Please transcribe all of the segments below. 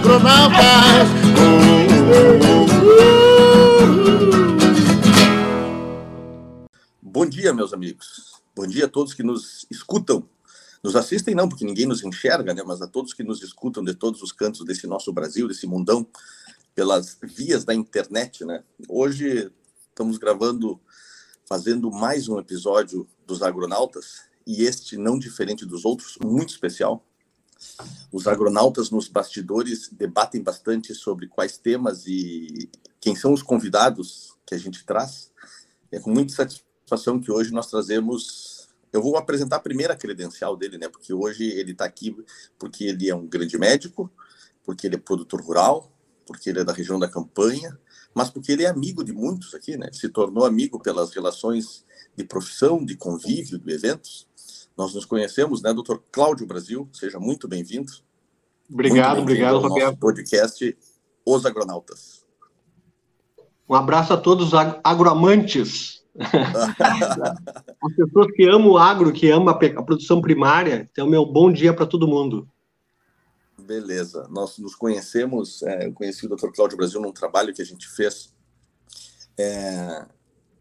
agronautas. Bom dia, meus amigos. Bom dia a todos que nos escutam. Nos assistem não, porque ninguém nos enxerga, né? Mas a todos que nos escutam de todos os cantos desse nosso Brasil, desse mundão, pelas vias da internet, né? Hoje estamos gravando, fazendo mais um episódio dos Agronautas, e este, não diferente dos outros, muito especial. Os agronautas nos bastidores debatem bastante sobre quais temas e quem são os convidados que a gente traz. É com muita satisfação que hoje nós trazemos. Eu vou apresentar a primeira credencial dele, né? Porque hoje ele está aqui porque ele é um grande médico, porque ele é produtor rural, porque ele é da região da campanha, mas porque ele é amigo de muitos aqui, né? Se tornou amigo pelas relações de profissão, de convívio, de eventos. Nós nos conhecemos, né, doutor Cláudio Brasil? Seja muito bem-vindo. Obrigado, muito bem obrigado, Roberto. podcast Os Agronautas. Um abraço a todos os agroamantes. As pessoas que amam o agro, que amam a produção primária. Então, meu bom dia para todo mundo. Beleza. Nós nos conhecemos, é, eu conheci o Dr. Cláudio Brasil num trabalho que a gente fez é,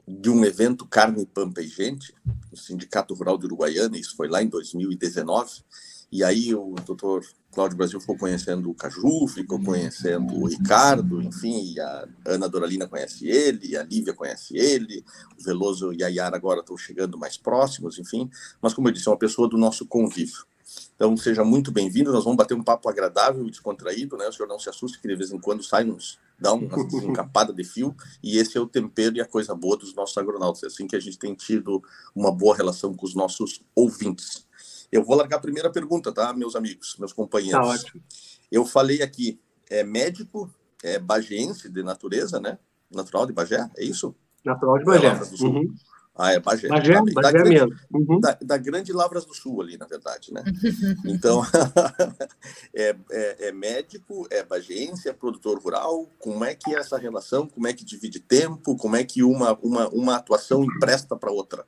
de um evento Carne, Pampa e Gente, no Sindicato Rural de Uruguaiana, isso foi lá em 2019, e aí o doutor Cláudio Brasil ficou conhecendo o Caju, ficou conhecendo o Ricardo, enfim, a Ana Doralina conhece ele, a Lívia conhece ele, o Veloso e a Yara agora estão chegando mais próximos, enfim, mas como eu disse, é uma pessoa do nosso convívio. Então, seja muito bem-vindo. Nós vamos bater um papo agradável e descontraído, né? O senhor não se assuste que de vez em quando sai uns, dá uma encapada de fio, e esse é o tempero e a coisa boa dos nossos agronautas. É assim que a gente tem tido uma boa relação com os nossos ouvintes. Eu vou largar a primeira pergunta, tá, meus amigos, meus companheiros? Tá ótimo. Eu falei aqui, é médico, é bagiense de natureza, né? Natural de Bagé, é isso? Natural de Bagé. Uhum. Ah, é Bagé. Bagé, da, Bagé da grande, mesmo. Uhum. Da, da, grande Lavras do Sul ali, na verdade, né? Então, é, é, é, médico, é bagiense, é produtor rural. Como é que é essa relação? Como é que divide tempo? Como é que uma, uma, uma atuação empresta para outra?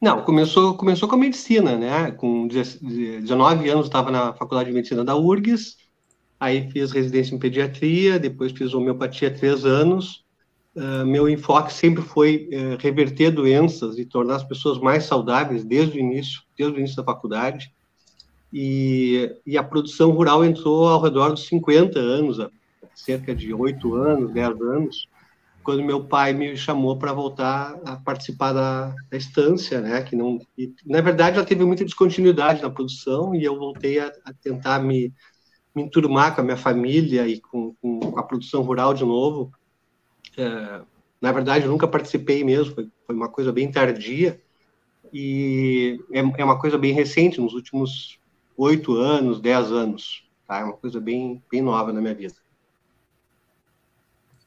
Não, começou, começou com a medicina, né? Com 19 anos estava na Faculdade de Medicina da URGS, aí fiz residência em pediatria, depois fiz homeopatia três anos, Uh, meu enfoque sempre foi uh, reverter doenças e tornar as pessoas mais saudáveis desde o início, desde o início da faculdade. E, e a produção rural entrou ao redor dos 50 anos, cerca de 8 anos, 10 anos, quando meu pai me chamou para voltar a participar da, da estância, né? Que não, e, na verdade, ela teve muita descontinuidade na produção e eu voltei a, a tentar me, me enturmar com a minha família e com, com a produção rural de novo é, na verdade, eu nunca participei mesmo, foi, foi uma coisa bem tardia e é, é, uma coisa bem recente, nos últimos oito anos, dez anos, tá? É uma coisa bem, bem nova na minha vida.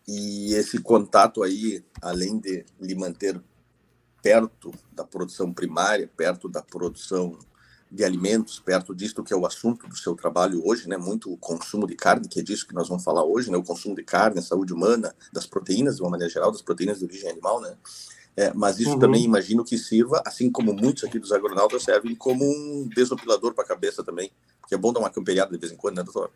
E esse contato aí, além de lhe manter perto da produção primária, perto da produção de alimentos, perto disto que é o assunto do seu trabalho hoje, né? Muito o consumo de carne, que é disso que nós vamos falar hoje, né? O consumo de carne, a saúde humana, das proteínas, de uma maneira geral, das proteínas de origem animal, né? É, mas isso uhum. também imagino que sirva, assim como muitos aqui dos agronautas servem como um desopilador para a cabeça também, que é bom dar uma campeada de vez em quando, né, doutor?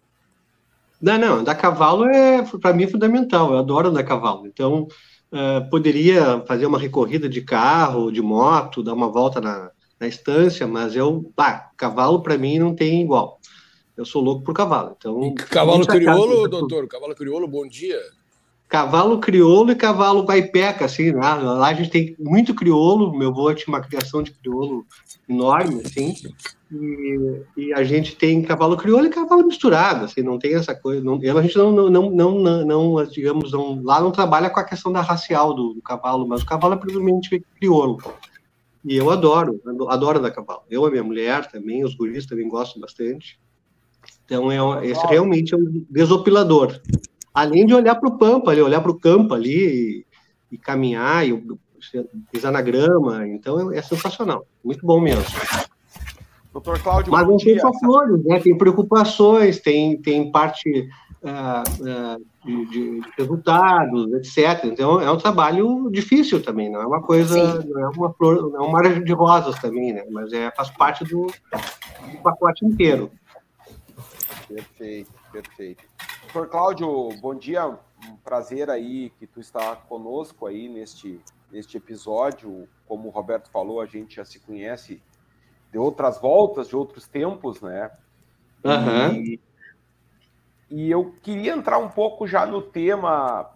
Não, não, andar cavalo é, para mim, fundamental, eu adoro andar cavalo, então uh, poderia fazer uma recorrida de carro, de moto, dar uma volta na, na estância, mas eu, pá, cavalo para mim não tem igual. Eu sou louco por cavalo. Então, cavalo crioulo, doutor? Cavalo crioulo, bom dia. Cavalo crioulo e cavalo guaipeca, assim, né? Lá a gente tem muito crioulo, meu avô tinha uma criação de crioulo enorme, assim, e, e, a gente tem cavalo crioulo e cavalo misturado, assim, não tem essa coisa, não, a gente não, não, não, não, não, digamos, não, lá não trabalha com a questão da racial do, do cavalo, mas o cavalo é predominantemente crioulo. E eu adoro, adoro andar a cavalo. Eu, a minha mulher também, os guris também gostam bastante. Então, é, esse realmente é um desopilador. Além de olhar para o pampa, ali, olhar para o campo ali e, e caminhar, e pisar na grama. Então, é, é sensacional. Muito bom mesmo. Doutor Cláudio, Mas não tem só flores, né? Tem preocupações, tem, tem parte de, de, resultados, etc. Então é um trabalho difícil também, não é uma coisa, Sim. não é uma flor, não é um mar de rosas também, né? Mas é faz parte do, do pacote inteiro. Perfeito, perfeito. Doutor Cláudio, bom dia. Um prazer aí que tu está conosco aí neste, neste episódio. Como o Roberto falou, a gente já se conhece de outras voltas, de outros tempos, né? Uhum. E, e eu queria entrar um pouco já no tema,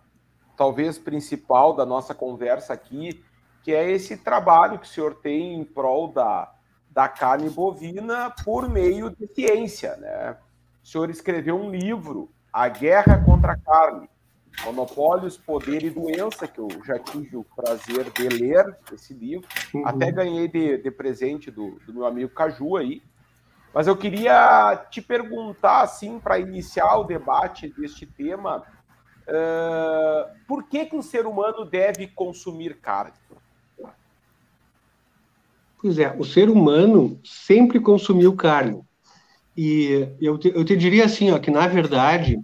talvez principal da nossa conversa aqui, que é esse trabalho que o senhor tem em prol da, da carne bovina por meio de ciência, né? O senhor escreveu um livro, A Guerra contra a Carne, Monopólios, Poder e Doença, que eu já tive o prazer de ler esse livro. Uhum. Até ganhei de, de presente do, do, meu amigo Caju aí. Mas eu queria te perguntar, assim, para iniciar o debate deste tema, uh, por que, que o ser humano deve consumir carne? Pois é, o ser humano sempre consumiu carne. E eu te, eu te diria assim, ó, que na verdade,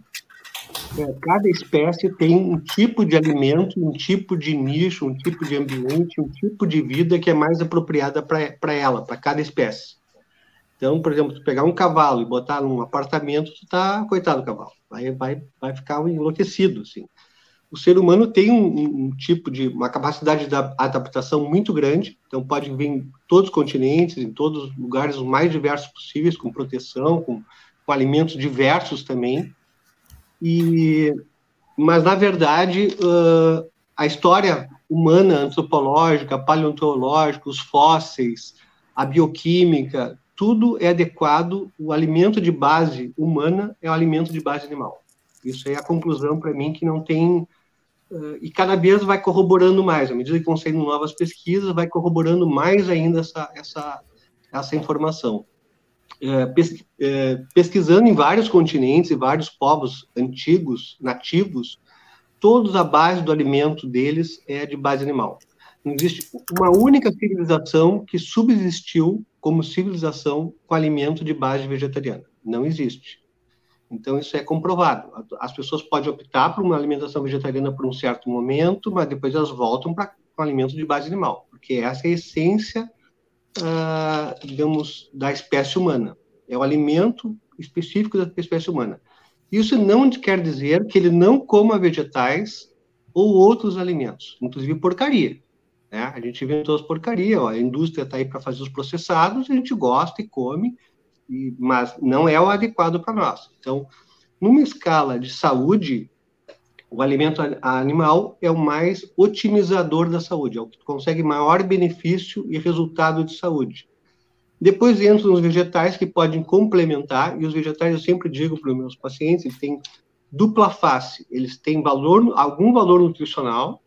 é, cada espécie tem um tipo de alimento, um tipo de nicho, um tipo de ambiente, um tipo de vida que é mais apropriada para ela, para cada espécie. Então, por exemplo, tu pegar um cavalo e botar num apartamento, tu tá, coitado do cavalo, vai, vai, vai ficar enlouquecido, assim o ser humano tem um, um, tipo de uma capacidade de adaptação muito grande, então pode vir em todos os continentes, em todos os lugares mais diversos possíveis, com proteção, com, com alimentos diversos também. E, mas na verdade uh, a história humana, antropológica, paleontológica, os fósseis, a bioquímica, tudo é adequado. O alimento de base humana é o alimento de base animal. Isso é a conclusão para mim que não tem Uh, e cada vez vai corroborando mais, à medida que vão saindo novas pesquisas, vai corroborando mais ainda essa, essa, essa informação. Uh, pes, uh, pesquisando em vários continentes e vários povos antigos, nativos, todos a base do alimento deles é de base animal. Não existe uma única civilização que subsistiu como civilização com alimento de base vegetariana. Não existe. Então, isso é comprovado. As pessoas podem optar por uma alimentação vegetariana por um certo momento, mas depois elas voltam para um alimento de base animal, porque essa é a essência, uh, digamos, da espécie humana. É o alimento específico da espécie humana. Isso não quer dizer que ele não coma vegetais ou outros alimentos, inclusive porcaria. Né? A gente inventou as porcaria, ó, a indústria está aí para fazer os processados, a gente gosta e come, e, mas não é o adequado para nós. Então, numa escala de saúde, o alimento animal é o mais otimizador da saúde, é o que consegue maior benefício e resultado de saúde. Depois entram os vegetais que podem complementar, e os vegetais eu sempre digo para os meus pacientes, eles têm dupla face, eles têm valor, algum valor nutricional,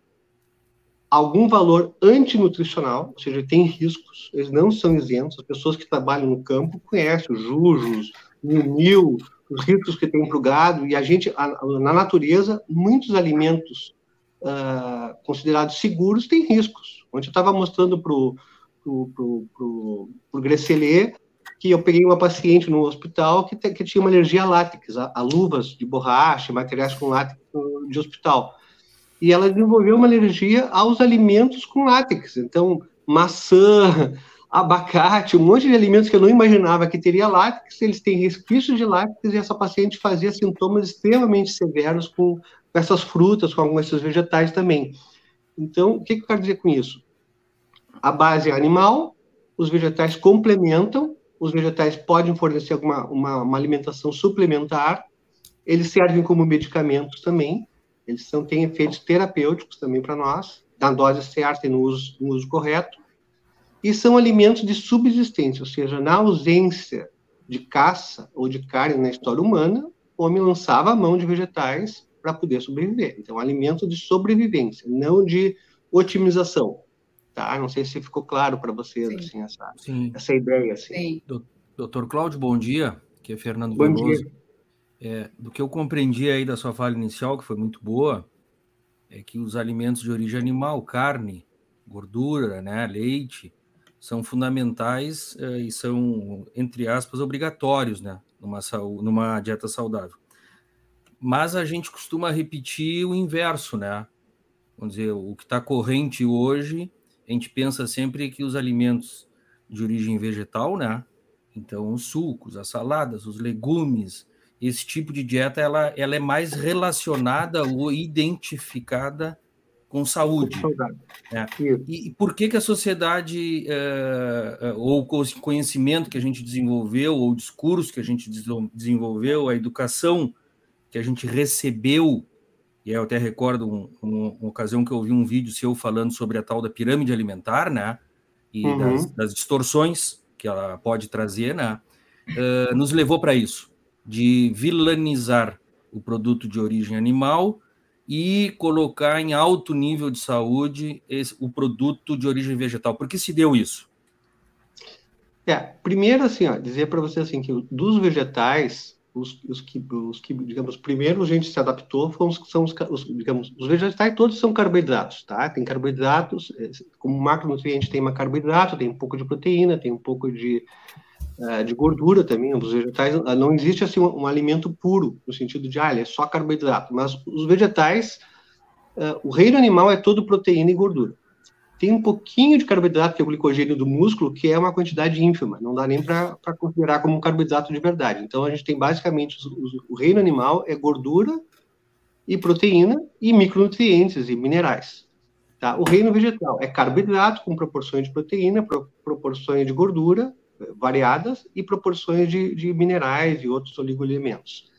algum valor antinutricional, ou seja, tem riscos, eles não são isentos. As pessoas que trabalham no campo conhecem os jujos, o nil, os riscos que tem para o gado, e a gente, na natureza, muitos alimentos uh, considerados seguros têm riscos. Ontem eu estava mostrando para o pro, pro, pro Grecelier que eu peguei uma paciente no hospital que, te, que tinha uma alergia a látex, a, a luvas de borracha, materiais com látex de hospital e ela desenvolveu uma alergia aos alimentos com látex. Então, maçã, abacate, um monte de alimentos que eu não imaginava que teria látex, eles têm resquícios de látex e essa paciente fazia sintomas extremamente severos com, essas frutas, com alguns desses vegetais também. Então, o que, que eu quero dizer com isso? A base é animal, os vegetais complementam, os vegetais podem fornecer alguma, uma, uma alimentação suplementar, eles servem como medicamentos também, eles são, têm efeitos terapêuticos também para nós, na dose certa e no uso, no uso correto, e são alimentos de subsistência, ou seja, na ausência de caça ou de carne na história humana, o homem lançava a mão de vegetais para poder sobreviver. Então, alimento de sobrevivência, não de otimização. Tá? Não sei se ficou claro para vocês assim, essa, Sim. essa ideia. Assim. Sim. Doutor Cláudio, bom dia. Aqui é Fernando bom Veloso. Dia. É, do que eu compreendi aí da sua fala inicial, que foi muito boa, é que os alimentos de origem animal, carne, gordura, né, leite, são fundamentais é, e são, entre aspas, obrigatórios né, numa, numa dieta saudável. Mas a gente costuma repetir o inverso, né? Vamos dizer, o que está corrente hoje, a gente pensa sempre que os alimentos de origem vegetal, né? Então, os sucos, as saladas, os legumes, esse tipo de dieta ela, ela é mais relacionada ou identificada com saúde. É. E, e, por que, que a sociedade, uh, ou o conhecimento que a gente desenvolveu, ou o discurso que a gente desenvolveu, a educação que a gente recebeu, e eu até recordo um, um, uma ocasião que eu vi um vídeo seu falando sobre a tal da pirâmide alimentar, né? E uhum. das, das, distorções que ela pode trazer, né? Uh, nos levou para isso, de vilanizar o produto de origem animal e colocar em alto nível de saúde esse, o produto de origem vegetal. Por que se deu isso? É, primeiro, assim, ó, dizer para você assim que dos vegetais, os, os, que, os que, digamos, primeiro a gente se adaptou foram os, são os, os, digamos, os vegetais todos são carboidratos, tá? Tem carboidratos, é, como macronutriente tem uma carboidrato, tem um pouco de proteína, tem um pouco de é, de gordura também. Os vegetais ah, não existe assim um, um, alimento puro no sentido de ah, ele é só carboidrato, mas os vegetais, uh, o reino animal é todo proteína e gordura. Tem um pouquinho de carboidrato que é o glicogênio do músculo, que é uma quantidade ínfima, não dá nem para considerar como um carboidrato de verdade. Então a gente tem basicamente os, os, o reino animal é gordura e proteína e micronutrientes e minerais. Tá? O reino vegetal é carboidrato com proporções de proteína, pro, proporções de gordura variadas e proporções de, de minerais e outros oligoelementos.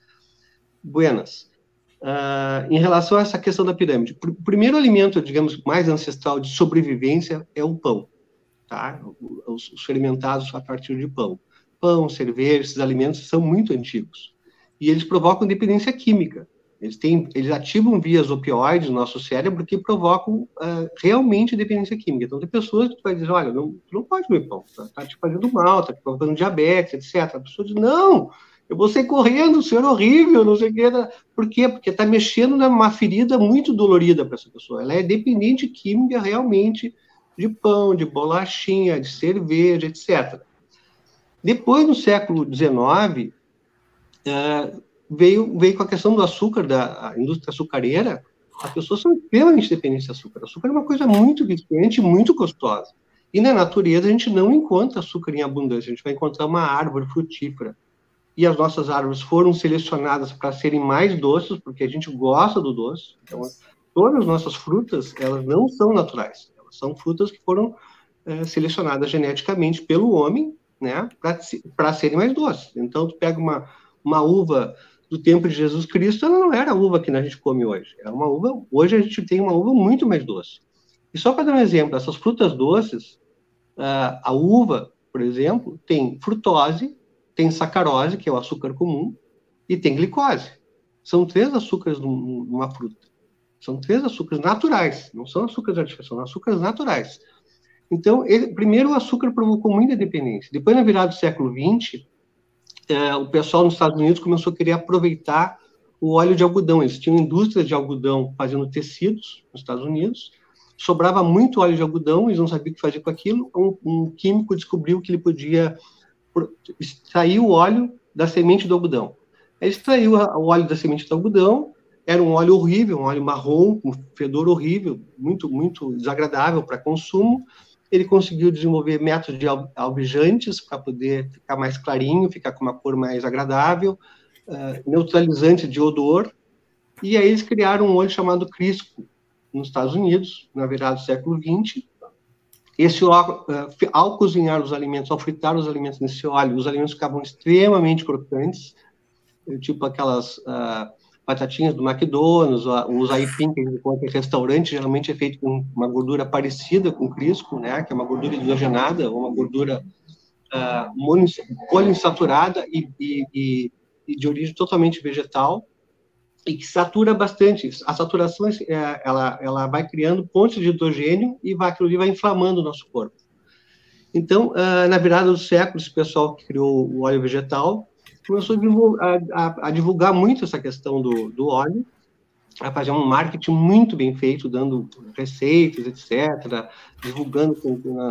Buenas. Uh, em relação a essa questão da pirâmide, o primeiro alimento, digamos, mais ancestral de sobrevivência é o pão, tá? Os, os fermentados a partir de pão. Pão, cerveja, esses alimentos são muito antigos. E eles provocam dependência química. Eles, têm, eles ativam vias opioides no nosso cérebro que provocam uh, realmente dependência química. Então, tem pessoas que vai dizer, olha, não, tu não pode comer pão, tá, tá te fazendo mal, tá te provocando diabetes, etc. A pessoa diz, não, eu vou sair correndo, o senhor é horrível, não sei o que. Por quê? Porque está mexendo numa ferida muito dolorida para essa pessoa. Ela é dependente química realmente de pão, de bolachinha, de cerveja, etc. Depois, no século XIX, uh, veio, veio com a questão do açúcar, da indústria açucareira, as pessoas são extremamente dependentes de açúcar. O açúcar é uma coisa muito viciante, muito gostosa. E na natureza a gente não encontra açúcar em abundância, a gente vai encontrar uma árvore frutífera. E as nossas árvores foram selecionadas para serem mais doces, porque a gente gosta do doce. Então, todas as nossas frutas, elas não são naturais. Elas são frutas que foram é, selecionadas geneticamente pelo homem, né, para serem mais doces. Então, tu pega uma, uma uva do tempo de Jesus Cristo, ela não era a uva que a gente come hoje. É uma uva. Hoje a gente tem uma uva muito mais doce. E só para dar um exemplo, essas frutas doces, a uva, por exemplo, tem frutose, tem sacarose, que é o açúcar comum, e tem glicose. São três açúcares numa fruta. São três açúcares naturais, não são açúcares artificiais, são açúcares naturais. Então, ele, primeiro o açúcar provocou muita dependência. Depois, na virada do século XX, é, o pessoal nos Estados Unidos começou a querer aproveitar o óleo de algodão. Eles tinham indústrias de algodão fazendo tecidos nos Estados Unidos. Sobrava muito óleo de algodão, eles não sabiam o que fazer com aquilo. Um, um químico descobriu que ele podia extrair o óleo da semente do algodão. Ele extraiu o óleo da semente do algodão, era um óleo horrível, um óleo marrom, com um fedor horrível, muito, muito desagradável para consumo ele conseguiu desenvolver métodos de alvejantes para poder ficar mais clarinho, ficar com uma cor mais agradável, uh, neutralizante de odor, e aí eles criaram um óleo chamado Crisco nos Estados Unidos, na virada do século XX. Esse óleo, uh, ao cozinhar os alimentos, ao fritar os alimentos nesse óleo, os alimentos ficavam extremamente crocantes, tipo aquelas uh, batatinhas do McDonald's, os aipim que a gente encontra em restaurante, geralmente é feito com uma gordura parecida com crisco, né, que é uma gordura hidrogenada, ou uma gordura uh, poliinsaturada e, e, e, de origem totalmente vegetal, e que satura bastante. A saturação, é, ela, ela vai criando pontos de hidrogênio e vai, aquilo ali vai inflamando o nosso corpo. Então, uh, na virada do século, esse pessoal que criou o óleo vegetal começou a divulgar, a, a divulgar muito essa questão do, do óleo, a fazer um marketing muito bem feito, dando receitas, etc., divulgando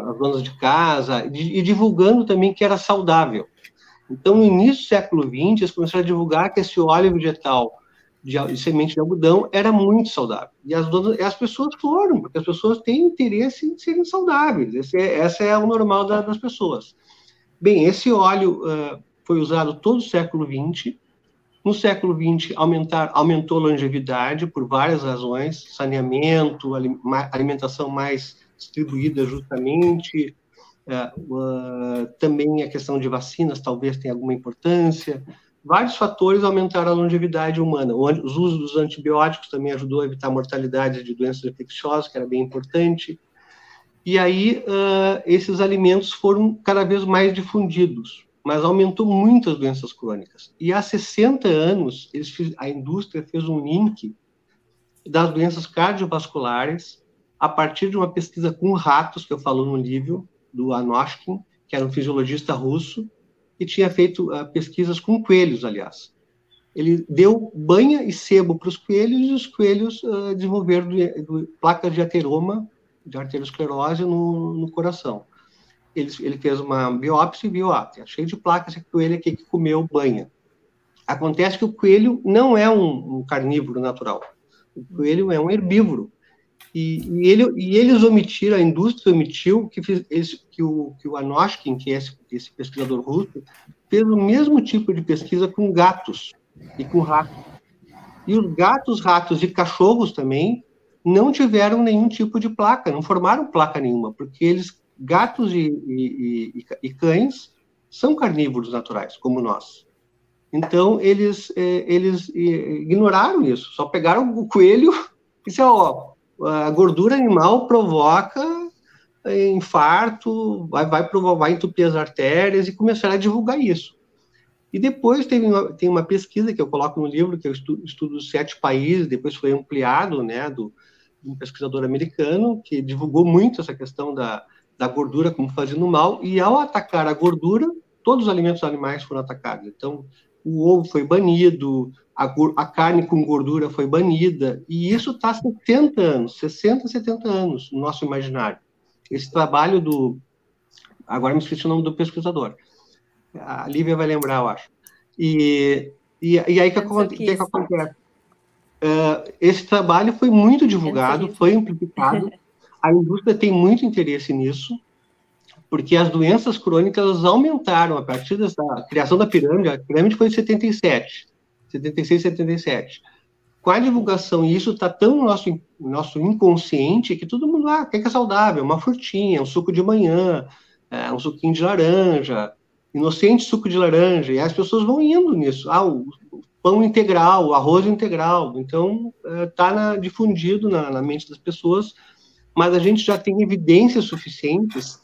as donas de casa e, divulgando também que era saudável. Então, no início do século XX, eles começaram a divulgar que esse óleo vegetal de, de semente de algodão era muito saudável. E as, donas, as pessoas foram, porque as pessoas têm interesse em serem saudáveis. Esse é, essa é o normal da, das pessoas. Bem, esse óleo uh, foi usado todo o século XX No século XX, aumentar, aumentou a longevidade por várias razões, saneamento, alimentação mais distribuída justamente, uh, também a questão de vacinas talvez tenha alguma importância. Vários fatores aumentaram a longevidade humana. O uso dos antibióticos também ajudou a evitar a mortalidade de doenças infecciosas, que era bem importante. E aí, uh, esses alimentos foram cada vez mais difundidos, mas aumentou muito as doenças crônicas. E há 60 anos, eles, a indústria fez um link das doenças cardiovasculares a partir de uma pesquisa com ratos, que eu falo no livro, do Anoshkin, que era um fisiologista russo, e tinha feito uh, pesquisas com coelhos, aliás. Ele deu banha e sebo para os coelhos e os coelhos uh, desenvolveram placas de ateroma, de arteriosclerose no, no coração. Ele, ele, fez uma biópsia e viu, ah, cheio de placas, esse coelho aqui que comeu banha. Acontece que o coelho não é um, um carnívoro natural. O coelho é um herbívoro. E, e, ele, e eles omitiram, a indústria omitiu que, esse, que, o, que o Anoshkin, que é esse, esse pesquisador russo, fez o mesmo tipo de pesquisa com gatos e com ratos. E os gatos, ratos e cachorros também não tiveram nenhum tipo de placa, não formaram placa nenhuma, porque eles, gatos e, e, e, cães, são carnívoros naturais, como nós. Então, eles, eh, eles eh, ignoraram isso, só pegaram o coelho e disseram, ó, a gordura animal provoca infarto, vai, vai, vai entupir as artérias e começar a divulgar isso. E depois teve uma, tem uma pesquisa que eu coloco no livro, que eu estudo, estudo sete países, depois foi ampliado, né, do, de um pesquisador americano, que divulgou muito essa questão da, da gordura como fazendo mal, e ao atacar a gordura, todos os alimentos animais foram atacados. Então, o ovo foi banido, a, a carne com gordura foi banida, e isso está há 70 anos, 60, 70 anos no nosso imaginário. Esse trabalho do. Agora me esqueci o nome do pesquisador. A Lívia vai lembrar, eu acho. E, e, e aí que, que, que, que acontece? Uh, esse trabalho foi muito divulgado, foi amplificado. A indústria tem muito interesse nisso, porque as doenças crônicas aumentaram a partir dessa criação da pirâmide. A pirâmide foi em 77. 76, 77. Com a divulgação, e isso está tão no nosso, nosso inconsciente que todo mundo, ah, o que é saudável? Uma frutinha, um suco de manhã, é, um suquinho de laranja, inocente suco de laranja, e as pessoas vão indo nisso. Ah, o, pão integral, o arroz integral. Então, está é, difundido na, na mente das pessoas, mas a gente já tem evidências suficientes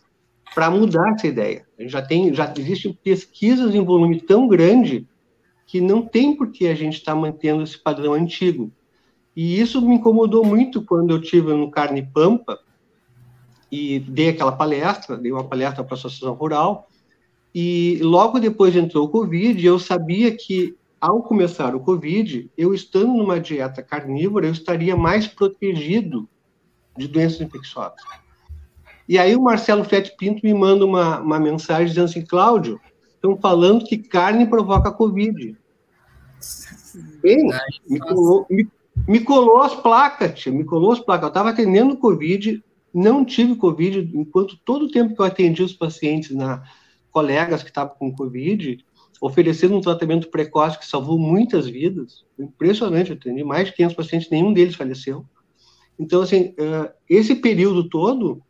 para mudar essa ideia. Já tem, já existem pesquisas em volume tão grande que não tem por que a gente estar tá mantendo esse padrão antigo. E isso me incomodou muito quando eu tive no Carne Pampa e dei aquela palestra, dei uma palestra para a Associação Rural, e logo depois entrou o Covid, e eu sabia que ao começar o Covid, eu estando numa dieta carnívora, eu estaria mais protegido de doenças infecciosas. E aí o Marcelo Fett Pinto me manda uma, uma mensagem dizendo assim, Cláudio, estão falando que carne provoca Covid. Bem, me colou, me, me colou as placas, tia, me colou as placas. Eu estava atendendo Covid, não tive Covid, enquanto todo o tempo que eu atendi os pacientes, na colegas que estavam com Covid, oferecendo um tratamento precoce que salvou muitas vidas. Impressionante, eu atendi mais de 500 pacientes, nenhum deles faleceu. Então, assim, uh, esse período todo,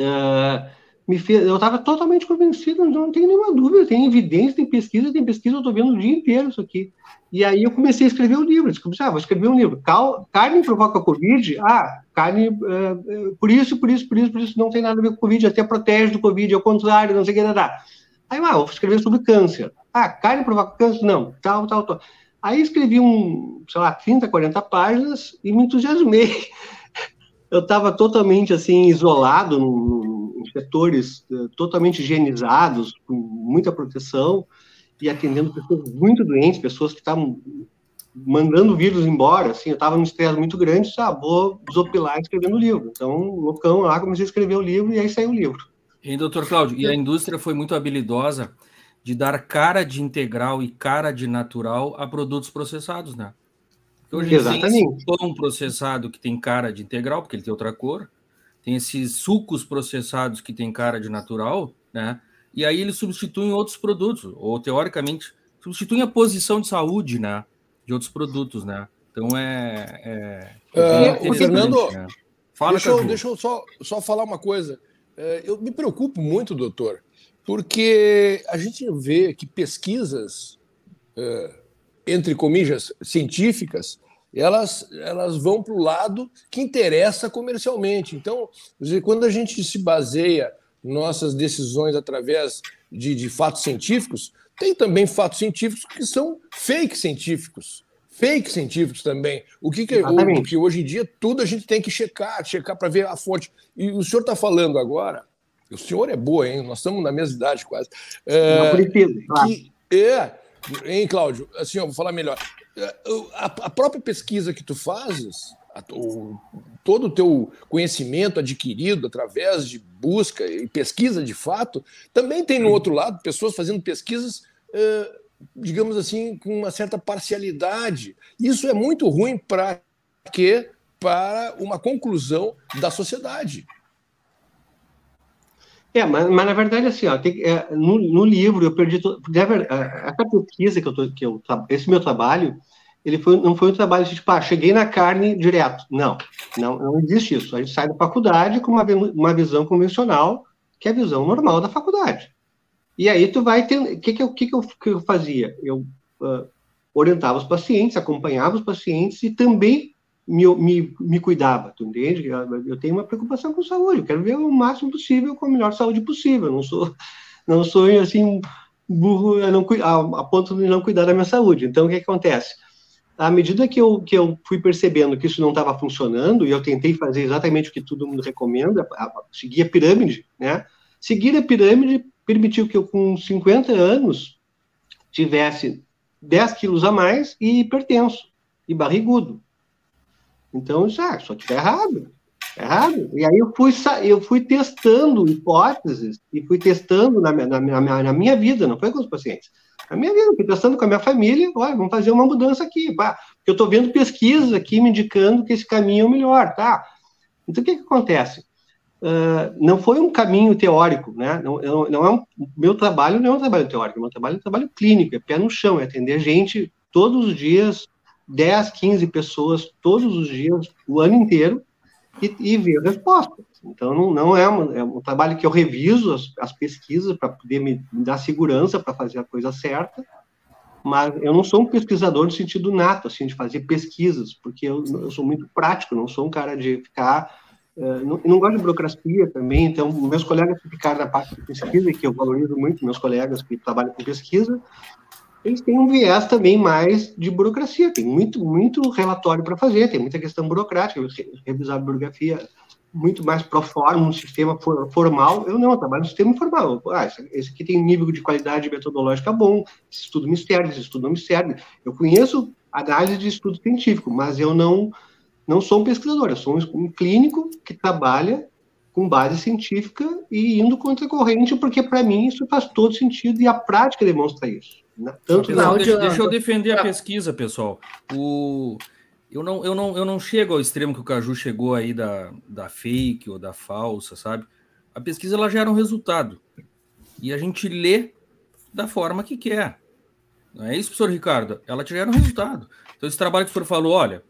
uh, me fez, eu estava totalmente convencido, não tenho nenhuma dúvida, tem evidência, tem pesquisa, tem pesquisa, eu estou vendo o dia inteiro isso aqui. E aí eu comecei a escrever o um livro, descobri, ah, vou escrever um livro, Cal, carne provoca Covid? Ah, carne, uh, por isso, por isso, por isso, por isso, não tem nada a ver com Covid, até protege do Covid, ao contrário, não sei o que, nada. Aí, ah, vou escrever sobre câncer. Ah, carne provoca câncer? Não, tal, tal, tal. Aí escrevi um, sei lá, 30, 40 páginas e me entusiasmei. Eu estava totalmente, assim, isolado no, em setores uh, totalmente higienizados, com muita proteção, e atendendo pessoas muito doentes, pessoas que estavam mandando vírus embora, assim, eu estava num estresse muito grande, disse, ah, vou desopilar escrevendo o livro. Então, loucão lá, comecei a escrever o livro, e aí saiu o livro. E, doutor Cláudio, e a indústria foi muito habilidosa de dar cara de integral e cara de natural a produtos processados, né? Porque hoje Exatamente. tem pão processado que tem cara de integral, porque ele tem outra cor, tem esses sucos processados que tem cara de natural, né? E aí eles substituem outros produtos, ou teoricamente substituem a posição de saúde, né? De outros produtos, né? Então é. é, é uh, Fernando, né? Fala, deixa, eu, deixa eu só, só falar uma coisa. É, eu me preocupo muito, doutor, porque a gente vê que pesquisas, é, entre comillas, científicas, elas, elas vão para o lado que interessa comercialmente. Então, quando a gente se baseia nossas decisões através de, de fatos científicos, tem também fatos científicos que são fake científicos. Fake científicos também. O que, que, o, que hoje em dia tudo a gente tem que checar, checar para ver a fonte. E o senhor está falando agora, o senhor é boa, hein? Nós estamos na mesma idade quase. É, Não precisa, claro. que, é, hein, Cláudio? Assim, eu vou falar melhor. É, a, a própria pesquisa que tu fazes, a, o, todo o teu conhecimento adquirido através de busca e pesquisa de fato, também tem no outro lado pessoas fazendo pesquisas, eh, digamos assim, com uma certa parcialidade. Isso é muito ruim para quê? Para uma conclusão da sociedade. É, mas, mas, na verdade, assim, ó, tem, é, no, no, livro eu perdi. To... Essa pesquisa que eu, tô, que eu. Esse meu trabalho, ele foi, não foi um trabalho assim, tipo, ah, cheguei na carne direto. Não, não, não existe isso. A gente sai da faculdade com uma, uma visão convencional, que é a visão normal da faculdade. E aí tu vai ter. O que, que, eu, que, que, eu, que eu fazia? Eu uh, orientava os pacientes, acompanhava os pacientes e também me, me, me cuidava, tu entende? Eu, tenho uma preocupação com saúde, eu quero ver o máximo possível com a melhor saúde possível. Não sou, não sou assim, burro a, não, a, a ponto de não cuidar da minha saúde. Então, o que, que acontece? à medida que eu, que eu fui percebendo que isso não estava funcionando, e eu tentei fazer exatamente o que todo mundo recomenda, a, a, seguir a pirâmide, né? Seguir a pirâmide permitiu que eu, com 50 anos, tivesse 10 quilos a mais e hipertenso, e barrigudo. Então, já, só que está errado. Tá errado. E aí eu fui, eu fui testando hipóteses e fui testando na, na, na, na minha vida, não foi com os pacientes a minha vida, fui testando com a minha família, olha, vamos fazer uma mudança aqui, porque eu estou vendo pesquisas aqui me indicando que esse caminho é o melhor, tá? Então, o que, que acontece? Uh, não foi um caminho teórico, né? Não, eu, não é um, meu trabalho não é um trabalho teórico, meu trabalho é um trabalho clínico, é pé no chão, é atender gente todos os dias, 10, 15 pessoas, todos os dias, o ano inteiro, e, e ver a resposta. Então, não, não é, um, é, um, trabalho que eu reviso as, as pesquisas para poder me, me, dar segurança para fazer a coisa certa, mas eu não sou um pesquisador no sentido nato, assim, de fazer pesquisas, porque eu, eu sou muito prático, não sou um cara de ficar. Uh, não, não gosto de burocracia também, então, meus colegas que ficaram na parte de pesquisa, que eu valorizo muito, meus colegas que trabalham com pesquisa, eles têm um viés também mais de burocracia, tem muito, muito relatório para fazer, tem muita questão burocrática, revisar a bibliografia muito mais pro forma, um sistema formal. Eu não, eu trabalho no sistema informal. Ah, esse aqui tem um nível de qualidade metodológica bom, esse estudo me serve, esse estudo não me serve. Eu conheço análise de estudo científico, mas eu não, não sou um pesquisador, eu sou um clínico que trabalha com base científica e indo contra a corrente, porque para mim isso faz todo sentido e a prática demonstra isso. Tanto não, deixa, deixa eu defender a pesquisa, pessoal. O eu não, eu não, eu não chego ao extremo que o Caju chegou aí da, da fake ou da falsa, sabe? A pesquisa ela gera um resultado. E a gente lê da forma que quer. Não é isso, professor Ricardo? Ela te gera um resultado. Então, esse trabalho que o senhor falou, olha,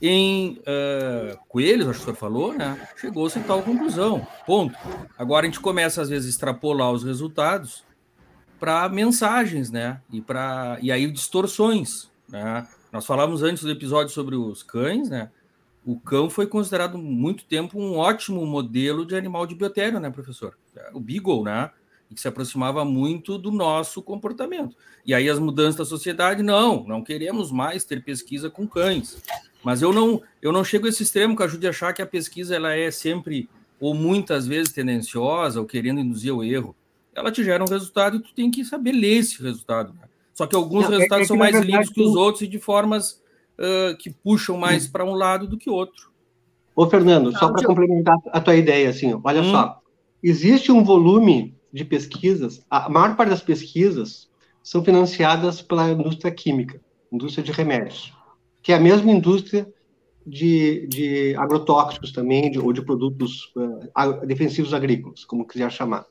em uh, coelhos, acho que o senhor falou, né? Chegou-se em tal conclusão. Ponto. Agora a gente começa, às vezes, a extrapolar os resultados para mensagens, né? E, pra, e aí distorções, né? Nós falamos antes do episódio sobre os cães, né? O cão foi considerado muito tempo um ótimo modelo de animal de biotério, né, professor? O Beagle, né? E que se aproximava muito do nosso comportamento. E aí as mudanças da sociedade, não, não queremos mais ter pesquisa com cães. Mas eu não, eu não chego a esse extremo que ajude a achar que a pesquisa ela é sempre ou muitas vezes tendenciosa ou querendo induzir o erro. Ela te gera um resultado e tu tem que saber ler esse resultado. Né? Só que alguns não, é resultados é, é que, são mais verdade, lindos que os outros e de formas uh, que puxam mais para um lado do que outro. Ô, Fernando, só para complementar a tua ideia, assim, olha hum. só. Existe um volume de pesquisas, a maior parte das pesquisas são financiadas pela indústria química, indústria de remédios, que é a mesma indústria de, de agrotóxicos também, de, ou de produtos uh, defensivos agrícolas, como quiser chamar.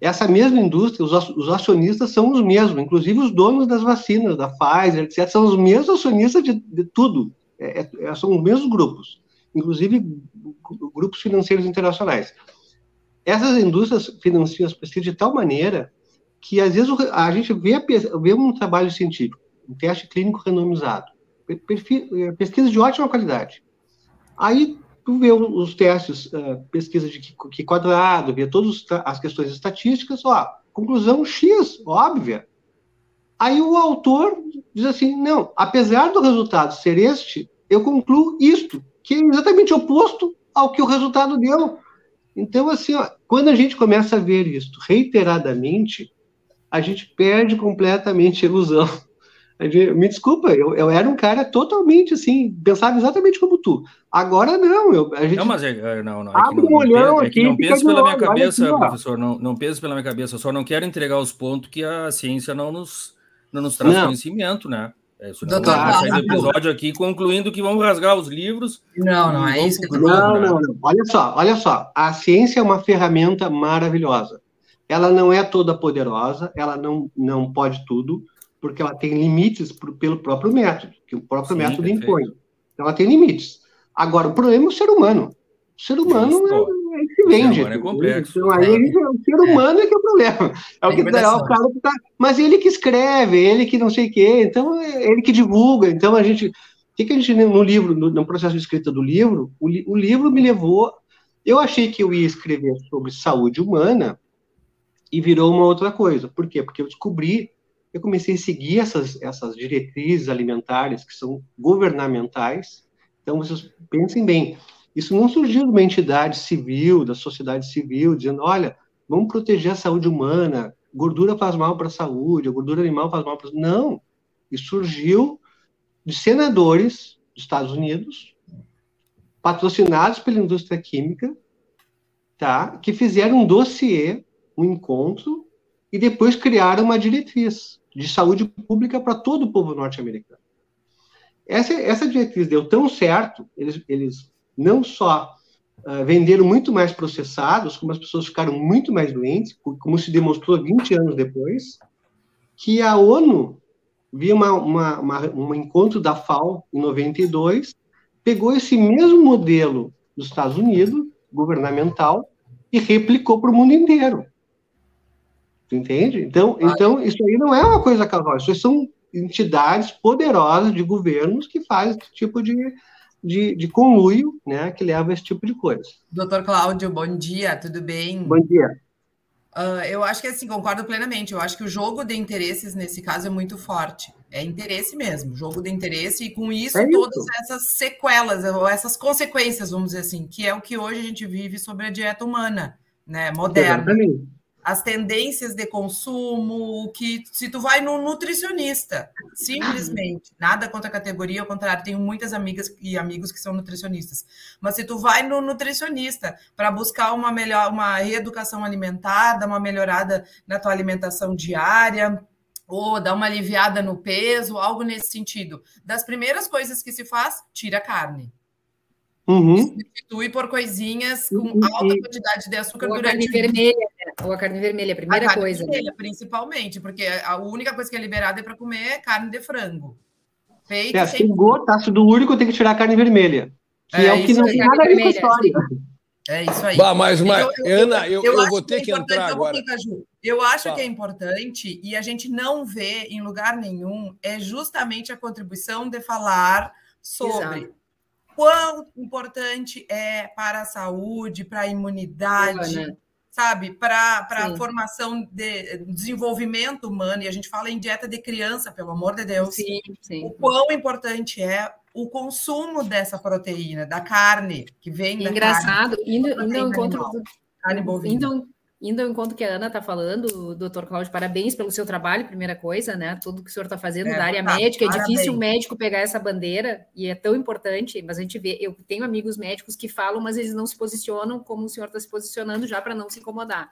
Essa mesma indústria, os, acionistas são os mesmos, inclusive os donos das vacinas, da Pfizer, etc., são os mesmos acionistas de, de tudo, é, é, é são os mesmos grupos, inclusive grupos financeiros internacionais. Essas indústrias financiam as pesquisas de tal maneira que, às vezes, a gente vê, vê um trabalho científico, um teste clínico randomizado, é, pesquisa de ótima qualidade. Aí tu vê os testes, uh, pesquisa de que, que quadrado, vê todas as questões estatísticas, ó, conclusão X, óbvia. Aí o autor diz assim, não, apesar do resultado ser este, eu concluo isto, que é exatamente oposto ao que o resultado deu. Então, assim, ó, quando a gente começa a ver isto reiteradamente, a gente perde completamente a ilusão me desculpa, eu, eu era um cara totalmente assim, pensava exatamente como tu. Agora não, eu, a gente. Não, mas é, é não, não. É que não, um olhão é que não pensa pela minha cabeça, aqui, professor, não, não pensa pela minha cabeça, eu só não quero entregar os pontos que a ciência não nos, não nos traz não. conhecimento, né? É, isso não vai sair do episódio aqui concluindo que vamos rasgar os livros. Não, não é isso que eu tô não, não, não. Olha só, olha só. A ciência é uma ferramenta maravilhosa. Ela não é toda poderosa, ela não, não pode tudo, porque ela tem limites por, pelo próprio método, que o próprio Sim, método perfeito. impõe. Então, ela tem limites. Agora, o problema é o ser humano. O ser humano é, é, que vende. É complexo. Então, aí, o ser humano é que é o problema. É o que é o cara que tá. Mas ele que escreve, ele que não sei o quê, então é ele que divulga. Então a gente. O que, que a gente, no livro, no, no processo de escrita do livro, o, o livro me levou. Eu achei que eu ia escrever sobre saúde humana e virou uma outra coisa. Por quê? Porque eu descobri eu comecei a seguir essas, essas diretrizes alimentares que são governamentais. Então, vocês pensem bem, isso não surgiu de uma entidade civil, da sociedade civil, dizendo, olha, vamos proteger a saúde humana, gordura faz mal para a saúde, a gordura animal faz mal para Não, isso surgiu de senadores dos Estados Unidos, patrocinados pela indústria química, tá? que fizeram um dossiê, um encontro, e depois criaram uma diretriz de saúde pública para todo o povo norte-americano. Essa, essa diretriz deu tão certo, eles, eles não só uh, venderam muito mais processados, como as pessoas ficaram muito mais doentes, como se demonstrou 20 anos depois, que a ONU, via uma, uma, uma, um encontro da FAO em 92, pegou esse mesmo modelo dos Estados Unidos, governamental, e replicou para o mundo inteiro. Tu entende? Então, ah, então, isso aí não é uma coisa casual, isso são entidades poderosas de governos que fazem esse tipo de, de, de conluio, né, que leva a esse tipo de coisa. Doutor Cláudio, bom dia, tudo bem? Bom dia. Uh, eu acho que assim, concordo plenamente. Eu acho que o jogo de interesses nesse caso é muito forte. É interesse mesmo, jogo de interesse, e com isso, é isso. todas essas sequelas, ou essas consequências, vamos dizer assim, que é o que hoje a gente vive sobre a dieta humana, né? Moderna. Exatamente as tendências de consumo, que se tu vai no nutricionista, simplesmente, nada contra a categoria, ao contrário, tenho muitas amigas e amigos que são nutricionistas, mas se tu vai no nutricionista para buscar uma melhor, uma reeducação alimentar, dar uma melhorada na tua alimentação diária, ou dar uma aliviada no peso, algo nesse sentido. Das primeiras coisas que se faz, tira a carne. Uhum. Substitui por coisinhas com uhum. alta quantidade de açúcar ou durante carne vermelha? Ou a carne vermelha, a primeira a carne coisa. Vermelha, principalmente, porque a única coisa que é liberada é para comer é carne de frango. Feito é, sem... gota, ácido úrico, tem que tirar a carne vermelha. Que é, é o que não tem nada a ver com a história. É isso aí. Bah, mas, mas então, eu, Ana, eu, eu, eu vou ter que, é que entrar agora. Eu acho tá. que é importante, e a gente não vê em lugar nenhum, é justamente a contribuição de falar sobre Exato quão importante é para a saúde, para a imunidade, né? Sabe, para a formação de desenvolvimento humano, e a gente fala em dieta de criança, pelo amor de Deus, sim, sim. o quão importante é o consumo dessa proteína, da carne que vem da Engraçado, carne, indo, indo ao encontro do, carne bovina. Indo, Indo ao encontro que a Ana está falando, doutor Cláudio, parabéns pelo seu trabalho, primeira coisa, né? Tudo que o senhor está fazendo é, na área tá, médica. É difícil o médico pegar essa bandeira e é tão importante, mas a gente vê, eu tenho amigos médicos que falam, mas eles não se posicionam como o senhor está se posicionando já para não se incomodar.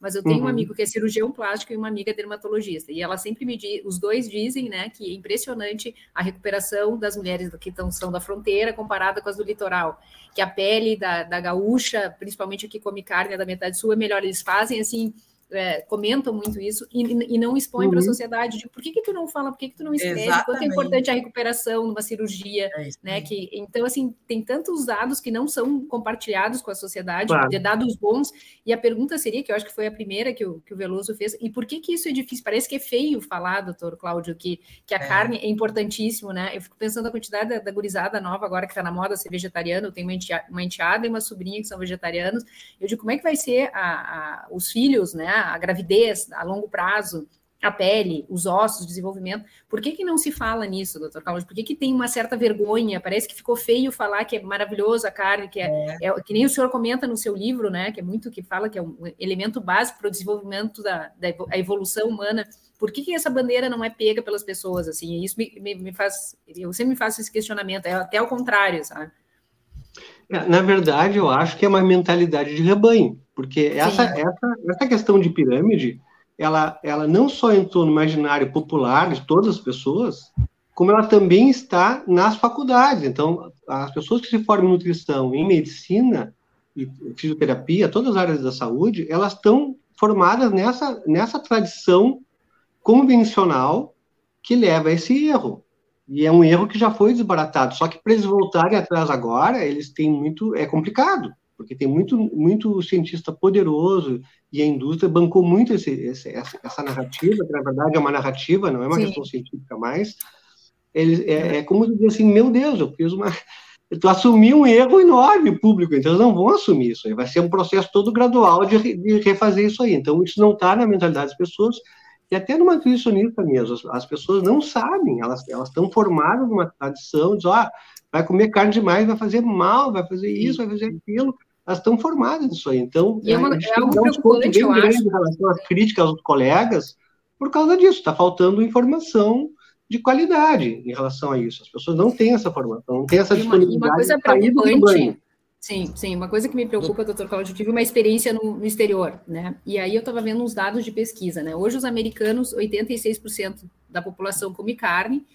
Mas eu tenho uhum. um amigo que é cirurgião plástico e uma amiga dermatologista. E ela sempre me diz, os dois dizem, né, que é impressionante a recuperação das mulheres que estão, são da fronteira comparada com as do litoral. Que a pele da, da gaúcha, principalmente que come carne da metade sul, é melhor. Eles fazem assim é, comentam muito isso e, e não expõem uhum. para a sociedade. De, por que, que tu não fala, por que, que tu não escreve? Exatamente. Quanto é importante a recuperação numa cirurgia, é né? Que, então, assim, tem tantos dados que não são compartilhados com a sociedade, claro. de dados bons. E a pergunta seria, que eu acho que foi a primeira que o, que o Veloso fez, e por que que isso é difícil? Parece que é feio falar, doutor Cláudio, que, que a é. carne é importantíssimo, né? Eu fico pensando na quantidade da, da gurizada nova agora que está na moda ser vegetariano. Eu tenho uma enteada, uma enteada e uma sobrinha que são vegetarianos. Eu digo, como é que vai ser a, a, os filhos, né? A gravidez a longo prazo, a pele, os ossos, o desenvolvimento. Por que, que não se fala nisso, doutor Carlos? Por que, que tem uma certa vergonha? Parece que ficou feio falar que é maravilhoso a carne, que é, é. é que nem o senhor comenta no seu livro, né? Que é muito que fala que é um elemento básico para o desenvolvimento da, da evolução humana. Por que, que essa bandeira não é pega pelas pessoas? Assim, isso me, me, me faz. Eu sempre me faço esse questionamento, é até o contrário, sabe? Na verdade, eu acho que é uma mentalidade de rebanho, porque essa, essa, essa questão de pirâmide, ela, ela não só entrou no imaginário popular de todas as pessoas, como ela também está nas faculdades. Então, as pessoas que se formam em nutrição, em medicina e fisioterapia, todas as áreas da saúde, elas estão formadas nessa, nessa tradição convencional que leva a esse erro. E é um erro que já foi desbaratado. Só que para eles voltarem atrás agora, eles têm muito. É complicado, porque tem muito, muito cientista poderoso e a indústria bancou muito esse, esse, essa, essa, narrativa, que na verdade é uma narrativa, não é uma Sim. questão científica mais. Eles, é, é como dizer assim: meu Deus, eu fiz uma. Tu assumiu um erro enorme público, então eles não vão assumir isso aí. Vai ser um processo todo gradual de, de refazer isso aí. Então, isso não está na mentalidade das pessoas e até numa nutricionista mesmo, as, as, pessoas não sabem, elas elas estão formadas numa tradição, de, ah, vai comer carne demais, vai fazer mal, vai fazer isso, vai fazer aquilo, elas estão formadas nisso aí. Então, e é, uma, é algo preocupante, bem grande acho. em relação às críticas aos colegas, por causa disso, está faltando informação de qualidade em relação a isso. As pessoas não têm essa formação, não têm essa disponibilidade. E uma, e uma coisa preocupante Sim, sim. Uma coisa que me preocupa, doutor Cláudio, eu tive uma experiência no, no exterior, né? E aí eu estava vendo uns dados de pesquisa, né? Hoje os americanos, 86% da população come carne,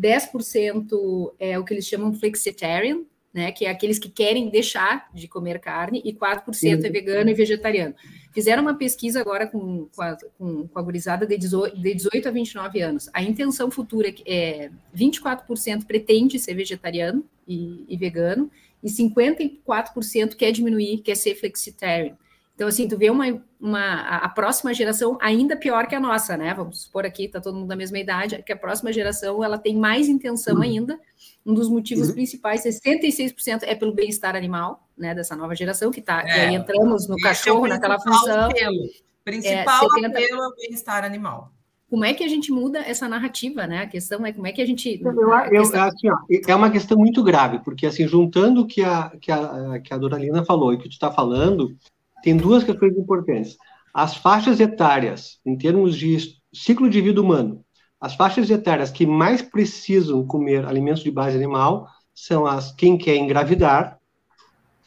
10% é o que eles chamam flexitarian, né? Que é aqueles que querem deixar de comer carne, e 4% sim. é vegano e vegetariano. Fizeram uma pesquisa agora com, com, a, com, com a gurizada de 18, de 18 a 29 anos. A intenção futura é 24% pretende ser vegetariano e, e vegano, e 54% quer diminuir, quer ser flexitarian. Então, assim, tu vê uma, uma, a próxima geração ainda pior que a nossa, né? Vamos supor aqui, tá todo mundo da mesma idade, que a próxima geração, ela tem mais intenção uhum. ainda. Um dos motivos uhum. principais, 66% é pelo bem-estar animal, né, dessa nova geração, que tá, é, e aí entramos no cachorro, é naquela função. Apelo. Principal é, 70... apelo ao bem-estar animal como é que a gente muda essa narrativa, né? A questão é como é que a gente. Eu, eu, questão... assim, ó, é uma questão muito grave, porque assim, juntando o que a, que a, que a Doralina falou e o que tu está falando, tem duas questões importantes. As faixas etárias, em termos de ciclo de vida humano, as faixas etárias que mais precisam comer alimentos de base animal são as quem quer engravidar,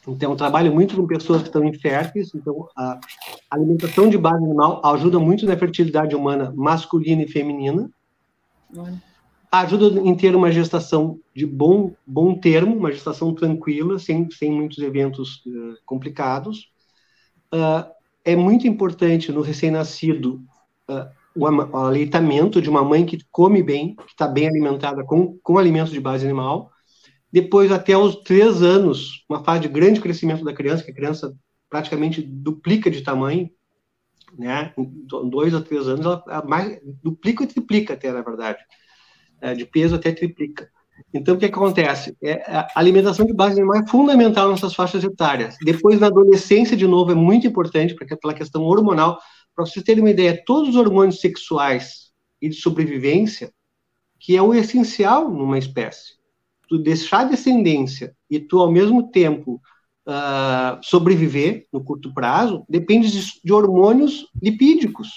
então, trabalho muito com pessoas que estão inférteis. Então, a alimentação de base animal ajuda muito na fertilidade humana masculina e feminina. Ajuda em ter uma gestação de bom, bom termo, uma gestação tranquila, sem, sem muitos eventos uh, complicados. Uh, é muito importante no recém-nascido uh, o, aleitamento de uma mãe que come bem, que está bem alimentada com, com alimentos de base animal depois, até os três anos, uma fase de grande crescimento da criança, que a criança praticamente duplica de tamanho, né? Em dois a três anos, ela mais, duplica e triplica até, na verdade. É, de peso até triplica. Então, o que acontece? É, a alimentação de base animal é fundamental nessas faixas etárias. Depois, na adolescência, de novo, é muito importante, porque pela questão hormonal, para vocês terem uma ideia, todos os hormônios sexuais e de sobrevivência, que é o essencial numa espécie, tu deixar descendência e tu, ao mesmo tempo, uh, sobreviver no curto prazo, depende de, de, hormônios lipídicos.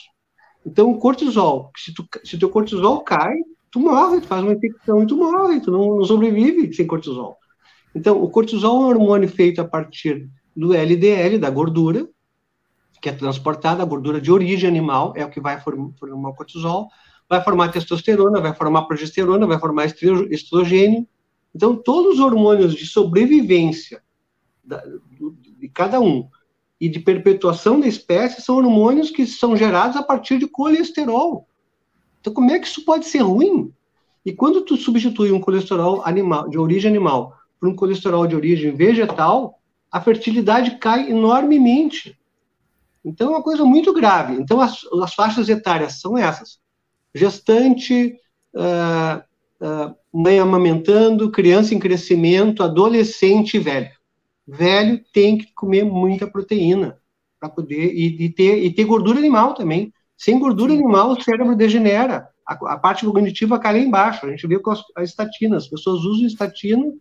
Então, o cortisol, se, tu, se teu cortisol cai, tu morre, tu faz uma infecção e tu morre, tu não, não sobrevive sem cortisol. Então, o cortisol é um hormônio feito a partir do LDL, da gordura, que é transportada, a gordura de origem animal, é o que vai formar, o cortisol, vai formar testosterona, vai formar progesterona, vai formar estrogênio, então, todos os hormônios de sobrevivência de cada um e de perpetuação da espécie são hormônios que são gerados a partir de colesterol. Então, como é que isso pode ser ruim? E quando tu substitui um colesterol animal de origem animal por um colesterol de origem vegetal, a fertilidade cai enormemente. Então, é uma coisa muito grave. Então, as, as faixas etárias são essas: gestante, uh, uh, mãe amamentando, criança em crescimento, adolescente e velho. Velho tem que comer muita proteína para poder e, e, ter, e ter gordura animal também. Sem gordura animal, o cérebro degenera. A, a parte cognitiva cai lá embaixo. A gente vê com as, as estatinas. As pessoas usam estatina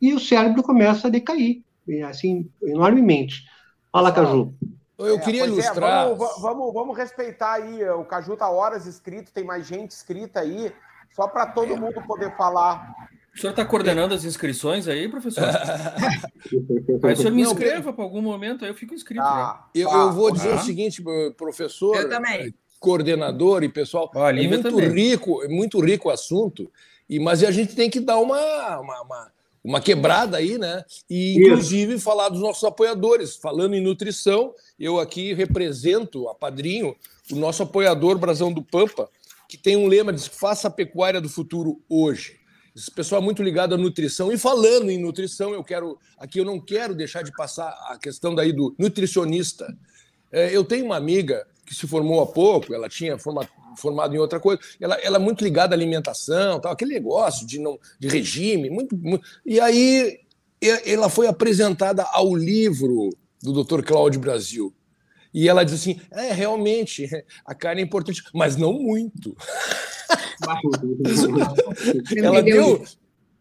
e o cérebro começa a decair, assim, enormemente. Fala, Caju. Eu queria é, ilustrar. É, vamos, vamos, vamos, respeitar aí. O Caju tá horas escrito, tem mais gente escrita aí, só para todo mundo poder falar. O senhor está coordenando as inscrições aí, professor? Aí o senhor me inscreva para algum momento, aí eu fico inscrito. Ah, eu, eu, vou dizer o seguinte, professor, eu também. coordenador e pessoal, é muito também. rico, é muito rico o assunto, e, mas a gente tem que dar uma, uma, uma uma quebrada aí, né? E inclusive Isso. falar dos nossos apoiadores. Falando em nutrição, eu aqui represento a Padrinho, o nosso apoiador Brasão do Pampa, que tem um lema de faça a pecuária do futuro hoje. Esse pessoal é muito ligado à nutrição. E falando em nutrição, eu quero. Aqui eu não quero deixar de passar a questão daí do nutricionista. É, eu tenho uma amiga que se formou há pouco, ela tinha forma, formado em outra coisa, ela, ela é muito ligada à alimentação, tal, aquele negócio de, não, de regime, muito, muito. E aí ela foi apresentada ao livro do Dr. Cláudio Brasil. E ela diz assim: é, realmente, a carne é importante, mas não muito. ela deu.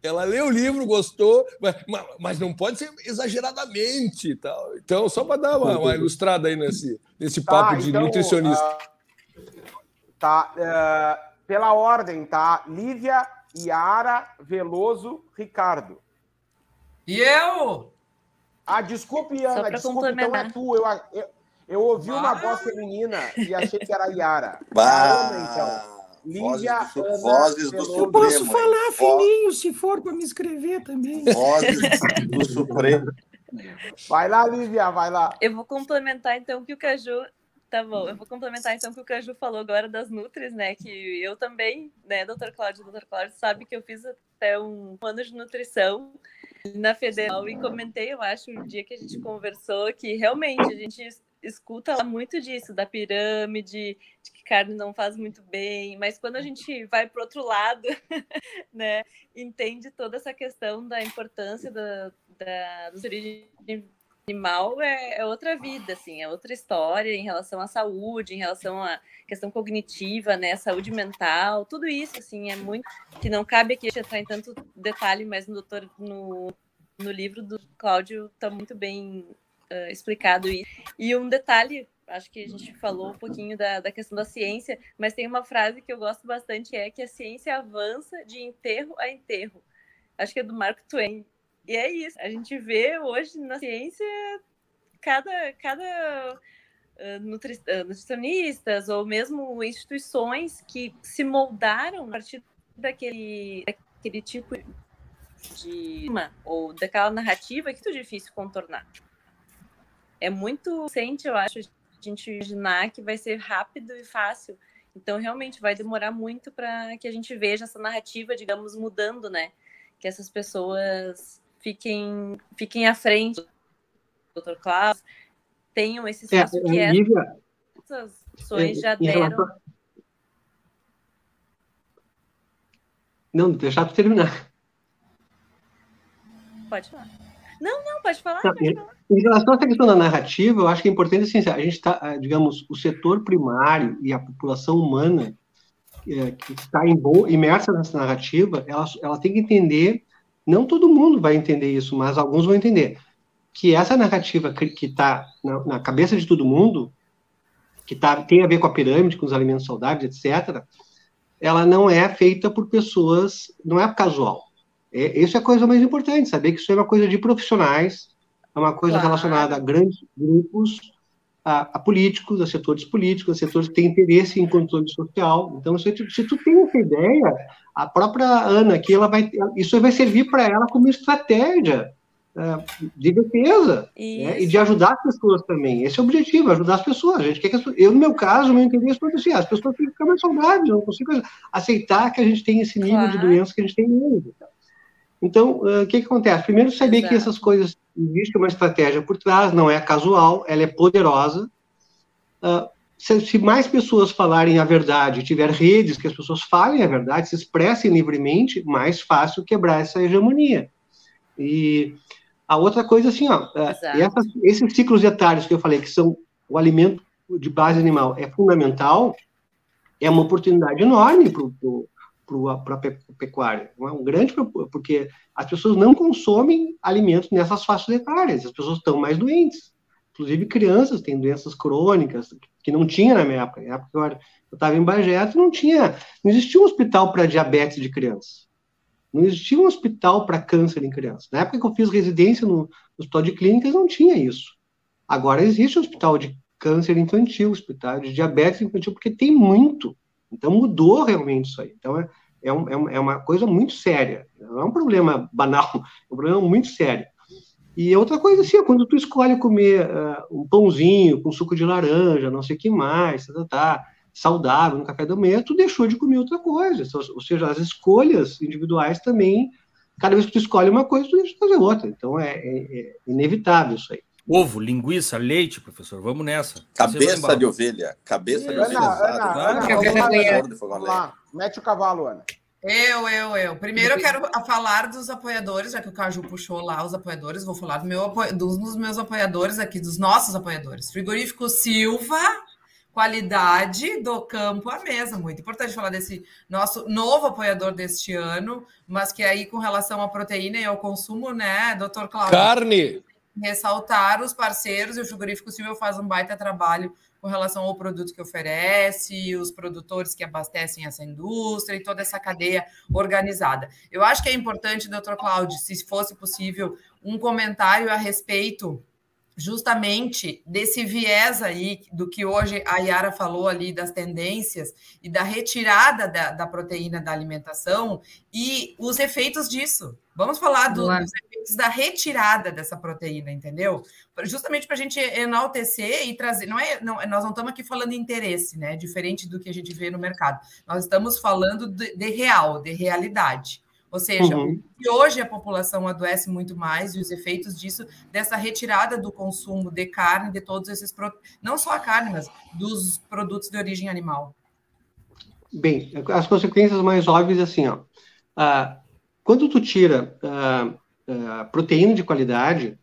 Ela leu o livro, gostou, mas, mas não pode ser exageradamente. Tal. Então, só para dar uma, uma, ilustrada aí nesse, nesse tá, papo de então, nutricionista. Uh, tá, uh, pela ordem, tá? Lívia, Yara, Veloso, Ricardo. E eu? Ah, desculpe, Ana, desculpe, então é tu. Eu, eu, eu ouvi bah. uma voz feminina e achei que era Yara. Bah. Ana, então. Lívia vozes do, Ana, vozes do Eu posso falar fininho se for para me inscrever também. Vozes do Supremo. Vai lá, Lívia, vai lá. Eu vou complementar então o que o Caju Tá bom, eu vou complementar então o que o Caju falou agora das Nutris, né? Que eu também, né, doutor Cláudio, doutor Cláudio sabe que eu fiz até um ano de nutrição na Federal e comentei, eu acho, um dia que a gente conversou, que realmente a gente escuta muito disso, da pirâmide, de que carne não faz muito bem, mas quando a gente vai para outro lado, né, entende toda essa questão da importância da, da, do turismo animal é, é, outra vida, assim, é outra história em relação à saúde, em relação à questão cognitiva, né, saúde mental, tudo isso, assim, é muito que não cabe aqui entrar em tanto detalhe, mas no doutor no, no livro do Cláudio está muito bem uh, explicado isso. E um detalhe, acho que a gente falou um pouquinho da, da questão da ciência, mas tem uma frase que eu gosto bastante, é que a ciência avança de enterro a enterro. Acho que é do Mark Twain. E é isso. A gente vê hoje na ciência cada, cada nutri, uh, nutricionistas ou mesmo instituições que se moldaram a partir daquele, daquele tipo de ou daquela narrativa que é muito difícil contornar é muito recente, eu acho, a gente imaginar que vai ser rápido e fácil. Então, realmente, vai demorar muito para que a gente veja essa narrativa, digamos, mudando, né? Que essas pessoas fiquem, fiquem à frente do Dr. Klaus, tenham esse é, espaço é, que é, Lívia, essas pessoas já deram. Não, deixar para terminar. Pode falar. Não, não, pode falar. Não, pode falar. Em relação a essa questão da narrativa, eu acho que é importante, assim, a gente está, ah, digamos, o setor primário e a população humana é, que está imersa nessa narrativa, ela, ela tem que entender, não todo mundo vai entender isso, mas alguns vão entender, que essa narrativa que está na, na, cabeça de todo mundo, que tá, tem a ver com a pirâmide, com os alimentos saudáveis, etc., ela não é feita por pessoas, não é casual. É, isso é a coisa mais importante, saber que isso é uma coisa de profissionais, é uma coisa claro. relacionada a grandes grupos, a, a, políticos, a setores políticos, a setores que têm interesse em controle social. Então, se tu, se tu tem essa ideia, a própria Ana aqui, ela vai, isso vai servir para ela como estratégia uh, de defesa né? e de ajudar as pessoas também. Esse é o objetivo, ajudar as pessoas. A gente quer que as, eu, no meu caso, meu interesse é assim, as pessoas têm que ficar mais saudáveis, eu não consigo aceitar que a gente tem esse nível claro. de doença que a gente tem hoje. Então, uh, o que, que acontece? Primeiro, saber Exato. que essas coisas, existe uma estratégia por trás, não é casual, ela é poderosa. Uh, se, se, mais pessoas falarem a verdade, tiver redes que as pessoas falem a verdade, se expressem livremente, mais fácil quebrar essa hegemonia. E a outra coisa, assim, ó, é, essa, esses ciclos etários que eu falei, que são o alimento de base animal, é fundamental, é uma oportunidade enorme para a pecuária. É um grande, porque as pessoas não consomem alimentos nessas faixas etárias, as pessoas estão mais doentes. Inclusive, crianças têm doenças crônicas, que não tinha na minha época. Na época eu estava em Bagé, não tinha, não existia um hospital para diabetes de criança. Não existia um hospital para câncer em criança. Na época que eu fiz residência no, no hospital de clínicas, não tinha isso. Agora existe um hospital de câncer infantil, hospital de diabetes infantil, porque tem muito. Então mudou realmente isso aí. Então é, é, um, é uma coisa muito séria. Não é um problema banal, é um problema muito sério. E outra coisa assim, quando tu escolhe comer uh, um pãozinho com suco de laranja, não sei o que mais, tá, tá, tá, saudável no café da manhã, tu deixou de comer outra coisa. Ou seja, as escolhas individuais também, cada vez que tu escolhe uma coisa, tu deixa de fazer outra. Então é, é, é inevitável isso aí. Ovo, linguiça, leite, professor, vamos nessa. Cabeça de ovelha, cabeça de ovelha. Ana, Ana, Mete o cavalo, Ana. Eu, eu, eu. Primeiro eu quero falar dos apoiadores, já que o Caju puxou lá os apoiadores, vou falar do meu, dos meus apoiadores aqui, dos nossos apoiadores. Frigorífico Silva, qualidade do campo à mesa. Muito importante falar desse nosso novo apoiador deste ano, mas que aí com relação à proteína e ao consumo, né, doutor Cláudio? Carne! Ressaltar os parceiros e o Frigorífico Silva faz um baita trabalho com relação ao produto que oferece, os produtores que abastecem essa indústria e toda essa cadeia organizada. Eu acho que é importante, doutor Cláudio, se fosse possível, um comentário a respeito justamente desse viés aí do que hoje a Yara falou ali das tendências e da retirada da, da proteína da alimentação e os efeitos disso. Vamos falar do, dos efeitos da retirada dessa proteína, entendeu? Justamente para a gente enaltecer e trazer. Não é, não, nós não estamos aqui falando de interesse, né? Diferente do que a gente vê no mercado. Nós estamos falando de, de real, de realidade. Ou seja, uhum. hoje a população adoece muito mais e os efeitos disso, dessa retirada do consumo de carne, de todos esses produtos, não só a carne, mas dos produtos de origem animal. Bem, as consequências mais óbvias assim, ó. Ah, quando tu tira ah, ah, proteína de qualidade,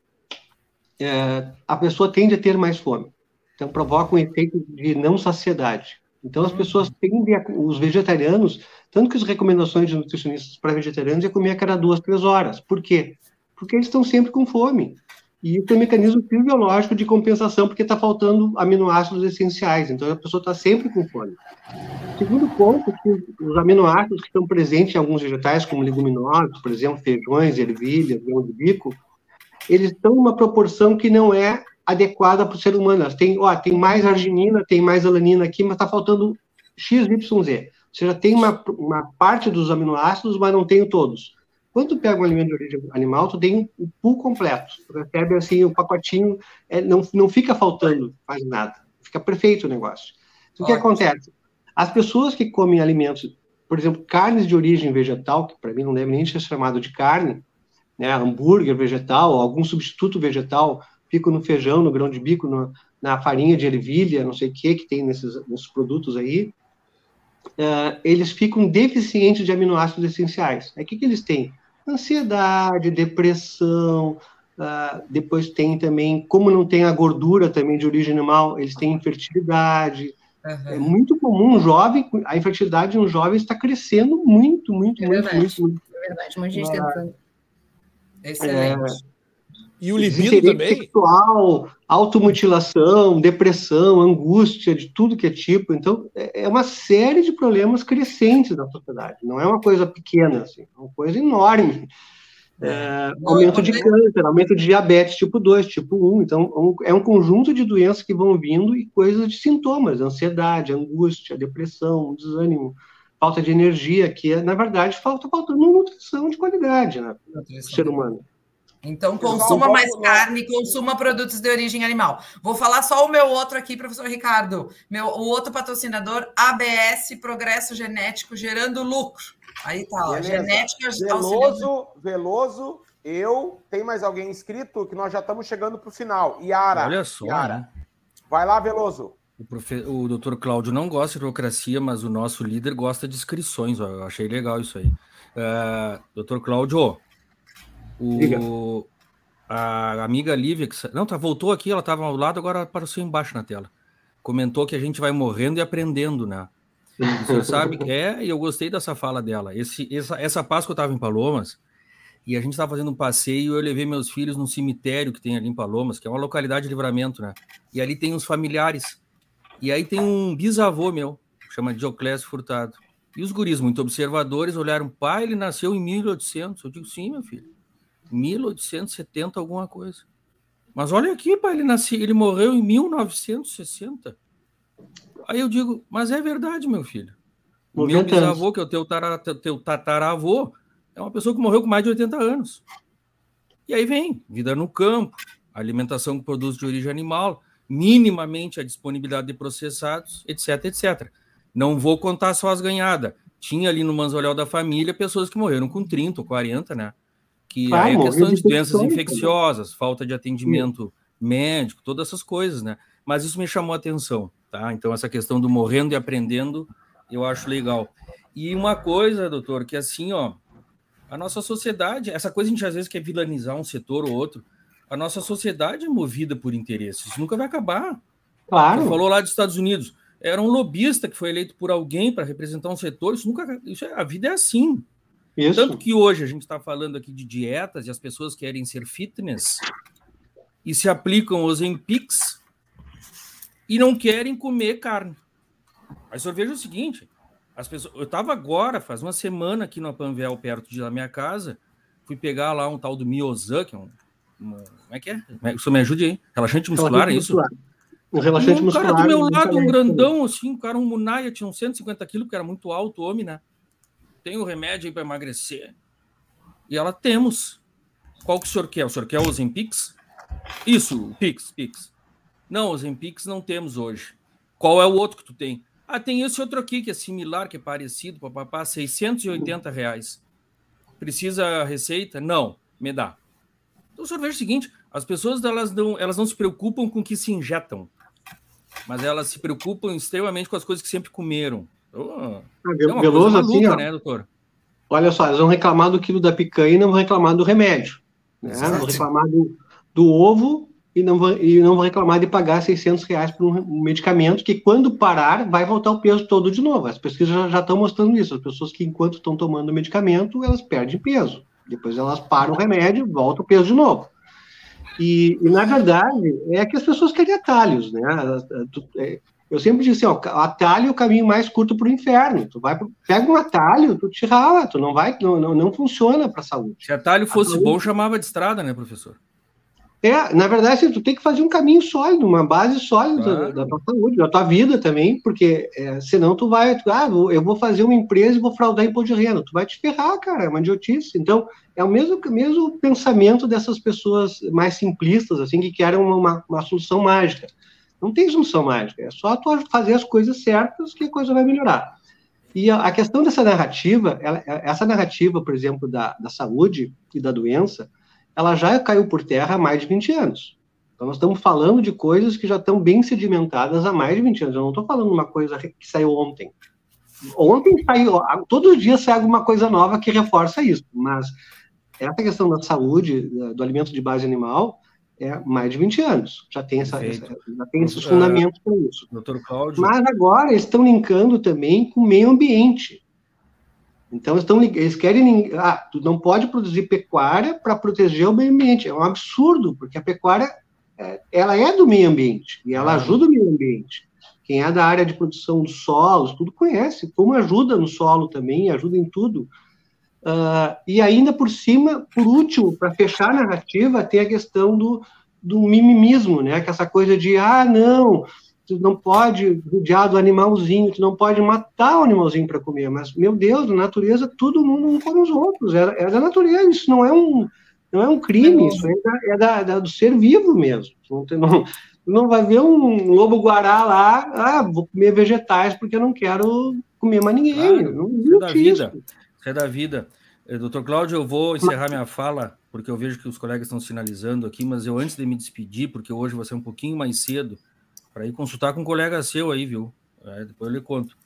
eh, a pessoa tende a ter mais fome. Então provoca um efeito de não saciedade. Então as uhum. pessoas tendem, a, os vegetarianos tanto que as recomendações de nutricionistas para vegetarianos é comer a cada duas, três horas. Por quê? Porque eles estão sempre com fome. E tem um mecanismo fisiológico de compensação, porque está faltando aminoácidos essenciais. Então, a pessoa está sempre com fome. Segundo ponto, os aminoácidos que estão presentes em alguns vegetais, como leguminosos, por exemplo, feijões, ervilhas, grão de bico, eles estão numa proporção que não é adequada para o ser humano. Tem, ó, tem mais arginina, tem mais alanina aqui, mas está faltando XYZ. Você já tem uma, uma parte dos aminoácidos, mas não tem todos. Quando tu pega um alimento de origem animal, tu tem o pool completo. Tu recebe assim o pacotinho, é, não, não fica faltando mais nada. Fica perfeito o negócio. Então, o que acontece? As pessoas que comem alimentos, por exemplo, carnes de origem vegetal, que para mim não deve nem ser chamado de carne, né, hambúrguer vegetal, algum substituto vegetal, fica no feijão, no grão de bico, no, na farinha de ervilha, não sei o que que tem nesses, nesses produtos aí, uh, eles ficam deficientes de aminoácidos essenciais. Aí o que, que eles têm? Ansiedade, depressão, uh, depois tem também, como não tem a gordura também de origem animal, eles têm infertilidade. Uhum. É muito comum um jovem, a infertilidade de um jovem está crescendo muito, muito, é muito, muito, muito. É verdade, muita gente tentando. Excelente. É, e o libido também? sexual, automutilação, depressão, angústia, de tudo que é tipo. Então, é, é uma série de problemas crescentes na sociedade. Não é uma coisa pequena, assim, é uma coisa enorme. É, aumento de câncer, aumento de diabetes tipo 2, tipo 1. Então, é um conjunto de doenças que vão vindo e coisas de sintomas, ansiedade, angústia, depressão, desânimo, falta de energia, que é, na verdade, falta faltando nutrição de qualidade né, no ser humano. Então, consuma mais carne, consuma produtos de origem animal. Vou falar só o meu outro aqui, professor Ricardo. Meu, o outro patrocinador, ABS Progresso Genético, gerando lucro. Aí tá, ó, genética Veloso, Veloso, eu. Tem mais alguém inscrito? Que nós já estamos chegando para o final. Yara. Olha só. Yara. Né? Vai lá, Veloso. O, profe... o doutor Cláudio não gosta de burocracia, mas o nosso líder gosta de inscrições. Ó. Eu achei legal isso aí. Uh, doutor Cláudio, o, a amiga Lívia, que, não, tá, voltou aqui, ela estava ao lado, agora apareceu embaixo na tela. Comentou que a gente vai morrendo e aprendendo, né? Você sabe que é, e eu gostei dessa fala dela. Esse, essa, essa Páscoa eu estava em Palomas e a gente estava fazendo um passeio. Eu levei meus filhos num cemitério que tem ali em Palomas, que é uma localidade de livramento, né? E ali tem uns familiares. E aí tem um bisavô meu, chama Dioclésio Furtado. E os guris, muito observadores, olharam: pai, ele nasceu em 1800. Eu digo: sim, meu filho. 1870 alguma coisa. Mas olha aqui, pai, ele nasceu, ele morreu em 1960. Aí eu digo, mas é verdade, meu filho. O meu bisavô, que é o teu, tara, teu tataravô, é uma pessoa que morreu com mais de 80 anos. E aí vem, vida no campo, alimentação com produtos de origem animal, minimamente a disponibilidade de processados, etc, etc. Não vou contar só as ganhadas. Tinha ali no manzolel da família pessoas que morreram com 30 ou 40, né? Que ah, aí é questão de doenças infecciosas, falta de atendimento Sim. médico, todas essas coisas, né? Mas isso me chamou a atenção, tá? Então, essa questão do morrendo e aprendendo, eu acho legal. E uma coisa, doutor, que assim, ó, a nossa sociedade, essa coisa a gente às vezes quer vilanizar um setor ou outro, a nossa sociedade é movida por interesses, isso nunca vai acabar. Claro. Você falou lá dos Estados Unidos, era um lobista que foi eleito por alguém para representar um setor, isso nunca, isso é, a vida é assim, isso. Tanto que hoje a gente está falando aqui de dietas e as pessoas querem ser fitness e se aplicam os Empics e não querem comer carne. Mas eu vejo o seguinte: as pessoas, eu estava agora, faz uma semana aqui no Panvel, perto de da minha casa, fui pegar lá um tal do Miozan, que é um, um. Como é que é? Isso me ajude aí. Relaxante muscular, é isso? Um relaxante um muscular. Um cara do meu lado, um grandão, assim, um cara, um Munaia, tinha uns 150 quilos, porque era muito alto, homem, né? Tem o remédio aí para emagrecer. E ela temos. Qual que o senhor quer? O senhor quer o Ozempix? Isso, Pix, Pix. Não, os Ozempix não temos hoje. Qual é o outro que tu tem? Ah, tem esse outro aqui que é similar, que é parecido, papapá, 680 reais. Precisa receita? Não, me dá. Então o senhor veja o seguinte, as pessoas elas não, elas não se preocupam com o que se injetam, mas elas se preocupam extremamente com as coisas que sempre comeram. Oh, é Veloso maluca, assim, ó, né, doutor? Olha só, eles vão reclamar do quilo da picanha e não vão reclamar do remédio. Né? Vão reclamar do, do ovo e não, vão, e não vão reclamar de pagar 600 reais por um medicamento que, quando parar, vai voltar o peso todo de novo. As pesquisas já, já estão mostrando isso. As pessoas que, enquanto estão tomando o medicamento, elas perdem peso. Depois elas param o remédio, volta o peso de novo. E, e, na verdade, é que as pessoas querem atalhos, né? Eu sempre disse assim, ó, atalho é o caminho mais curto para o inferno. Tu vai, pega um atalho, tu te rala, tu não vai, não, não, não funciona para a saúde. Se atalho fosse saúde... bom, chamava de estrada, né, professor? É, na verdade, assim, tu tem que fazer um caminho sólido, uma base sólida claro. da, tua saúde, da tua vida também, porque é, senão tu vai, tu, ah, eu vou fazer uma empresa e vou fraudar imposto de renda. Tu vai te ferrar, cara, é uma idiotice. Então, é o mesmo, mesmo pensamento dessas pessoas mais simplistas, assim, que querem uma, uma, uma solução mágica. Não tem solução mágica, é só tu fazer as coisas certas que a coisa vai melhorar. E a, a questão dessa narrativa, ela, essa narrativa, por exemplo, da, da saúde e da doença, ela já caiu por terra há mais de 20 anos. Então, nós estamos falando de coisas que já estão bem sedimentadas há mais de 20 anos. Eu não estou falando uma coisa que saiu ontem. Ontem saiu, todos os dias sai alguma coisa nova que reforça isso, mas essa questão da saúde, do alimento de base animal, é mais de 20 anos. Já tem, essa, essa já tem esses fundamentos para isso. Doutor Cláudio. Mas agora eles estão linkando também com o meio ambiente. Então estão, eles querem. Ah, tu não pode produzir pecuária para proteger o meio ambiente. É um absurdo, porque a pecuária é, ela é do meio ambiente e ela ajuda o meio ambiente. Quem é da área de produção dos solos, tudo conhece, como ajuda no solo também, ajuda em tudo. Uh, e ainda por cima, por último, para fechar a narrativa, tem a questão do, do mimimismo, né? Que essa coisa de, ah, não, tu não pode judiar do animalzinho, tu não pode matar o animalzinho para comer. Mas, meu Deus, na natureza, todo mundo um come os outros. É, é da natureza, isso não é um, Não é um crime, isso é, da, é da, da, do ser vivo mesmo. Não, tem, não, não vai ver um lobo-guará lá, ah, vou comer vegetais porque eu não quero comer mais ninguém. Claro, não isso é da vida. Isso é da vida. Eh, doutor Cláudio, eu vou encerrar minha fala, porque eu vejo que os colegas estão sinalizando aqui, mas eu antes de me despedir, porque hoje vai ser um pouquinho mais cedo, para ir consultar com um colega seu aí, viu? É, depois eu lhe conto.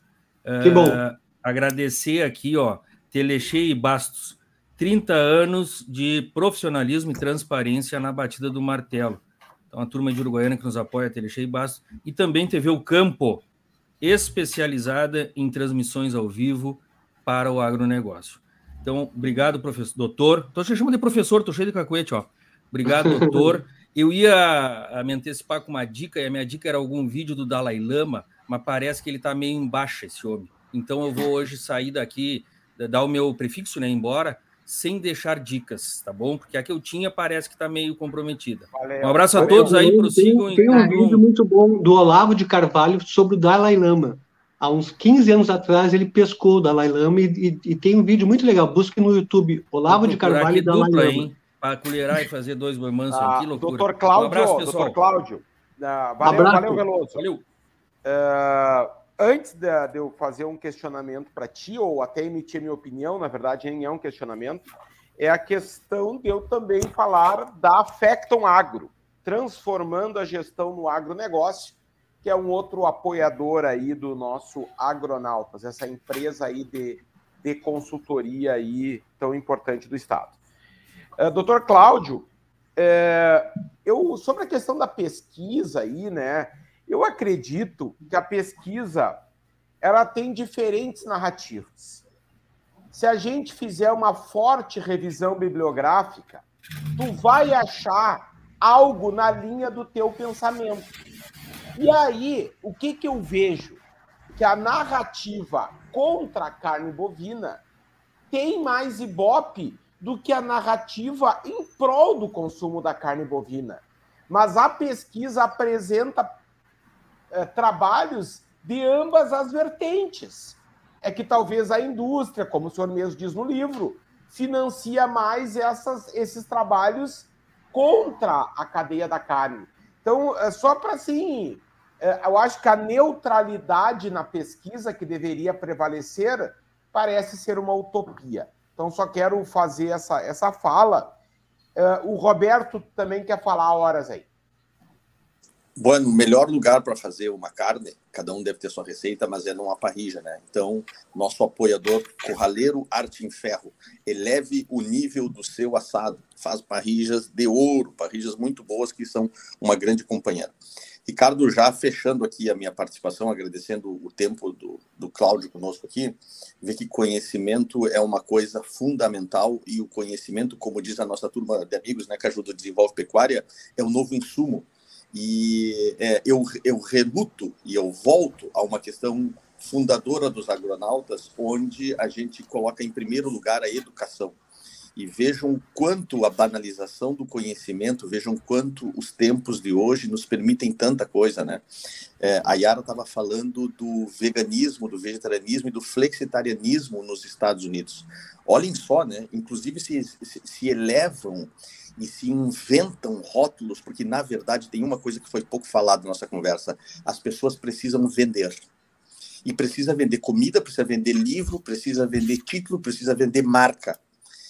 Que bom. É, agradecer aqui, ó, Telechei e Bastos, 30 anos de profissionalismo e transparência na batida do martelo. Então, a turma de Uruguaiana que nos apoia, Telechei e Bastos, e também TV O Campo, especializada em transmissões ao vivo para o agronegócio. Então, obrigado, professor, doutor. Estou te chamando de professor, estou cheio de cacuete, ó. Obrigado, doutor. Eu ia me antecipar com uma dica, e a minha dica era algum vídeo do Dalai Lama, mas parece que ele está meio embaixo, esse homem. Então, eu vou hoje sair daqui, dar o meu prefixo, né, embora, sem deixar dicas, tá bom? Porque a que eu tinha parece que está meio comprometida. Valeu. Um abraço a todos aí, prossigam. Tem, tem um vídeo muito bom do Olavo de Carvalho sobre o Dalai Lama. Há uns 15 anos atrás ele pescou o Dalai Lama e, e, e tem um vídeo muito legal. Busque no YouTube Olavo de Carvalho e Dalai dupla, Lama. Hein? Para colherar e fazer dois boi ah, que loucura. Doutor Cláudio, um abraço, pessoal. Doutor Cláudio, uh, valeu, valeu, Veloso. Valeu. Uh, antes de, de, eu fazer um questionamento para ti, ou até emitir minha opinião, na verdade nem é um questionamento, é a questão de eu também falar da Facton Agro, transformando a gestão no agronegócio, que é um outro apoiador aí do nosso Agronautas, essa empresa aí de, de consultoria aí tão importante do Estado. Uh, doutor Cláudio, é, eu, sobre a questão da pesquisa aí, né? Eu acredito que a pesquisa ela tem diferentes narrativas. Se a gente fizer uma forte revisão bibliográfica, tu vai achar algo na linha do teu pensamento. E aí, o que, que eu vejo? Que a narrativa contra a carne bovina tem mais ibope do que a narrativa em prol do consumo da carne bovina. Mas a pesquisa apresenta é, trabalhos de ambas as vertentes. É que talvez a indústria, como o senhor mesmo diz no livro, financia mais essas, esses trabalhos contra a cadeia da carne. Então, é só para assim, eu acho que a neutralidade na pesquisa que deveria prevalecer parece ser uma utopia. Então, só quero fazer essa, essa fala. Uh, o Roberto também quer falar horas aí. Bueno, o melhor lugar para fazer uma carne, cada um deve ter sua receita, mas é numa parrija, né? Então, nosso apoiador, Corraleiro Arte em Ferro, eleve o nível do seu assado. Faz parrijas de ouro, parrijas muito boas que são uma grande companheira. Ricardo, já fechando aqui a minha participação, agradecendo o tempo do, do Cláudio conosco aqui, ver que conhecimento é uma coisa fundamental e o conhecimento, como diz a nossa turma de amigos, né, que ajuda a desenvolver pecuária, é o novo insumo. E é, eu, eu reluto e eu volto a uma questão fundadora dos agronautas, onde a gente coloca em primeiro lugar a educação e vejam quanto a banalização do conhecimento, vejam quanto os tempos de hoje nos permitem tanta coisa, né? É, a Yara estava falando do veganismo, do vegetarianismo e do flexitarianismo nos Estados Unidos. Olhem só, né? Inclusive se, se, se elevam e se inventam rótulos, porque na verdade tem uma coisa que foi pouco falada na nossa conversa: as pessoas precisam vender. E precisa vender comida, precisa vender livro, precisa vender título, precisa vender marca.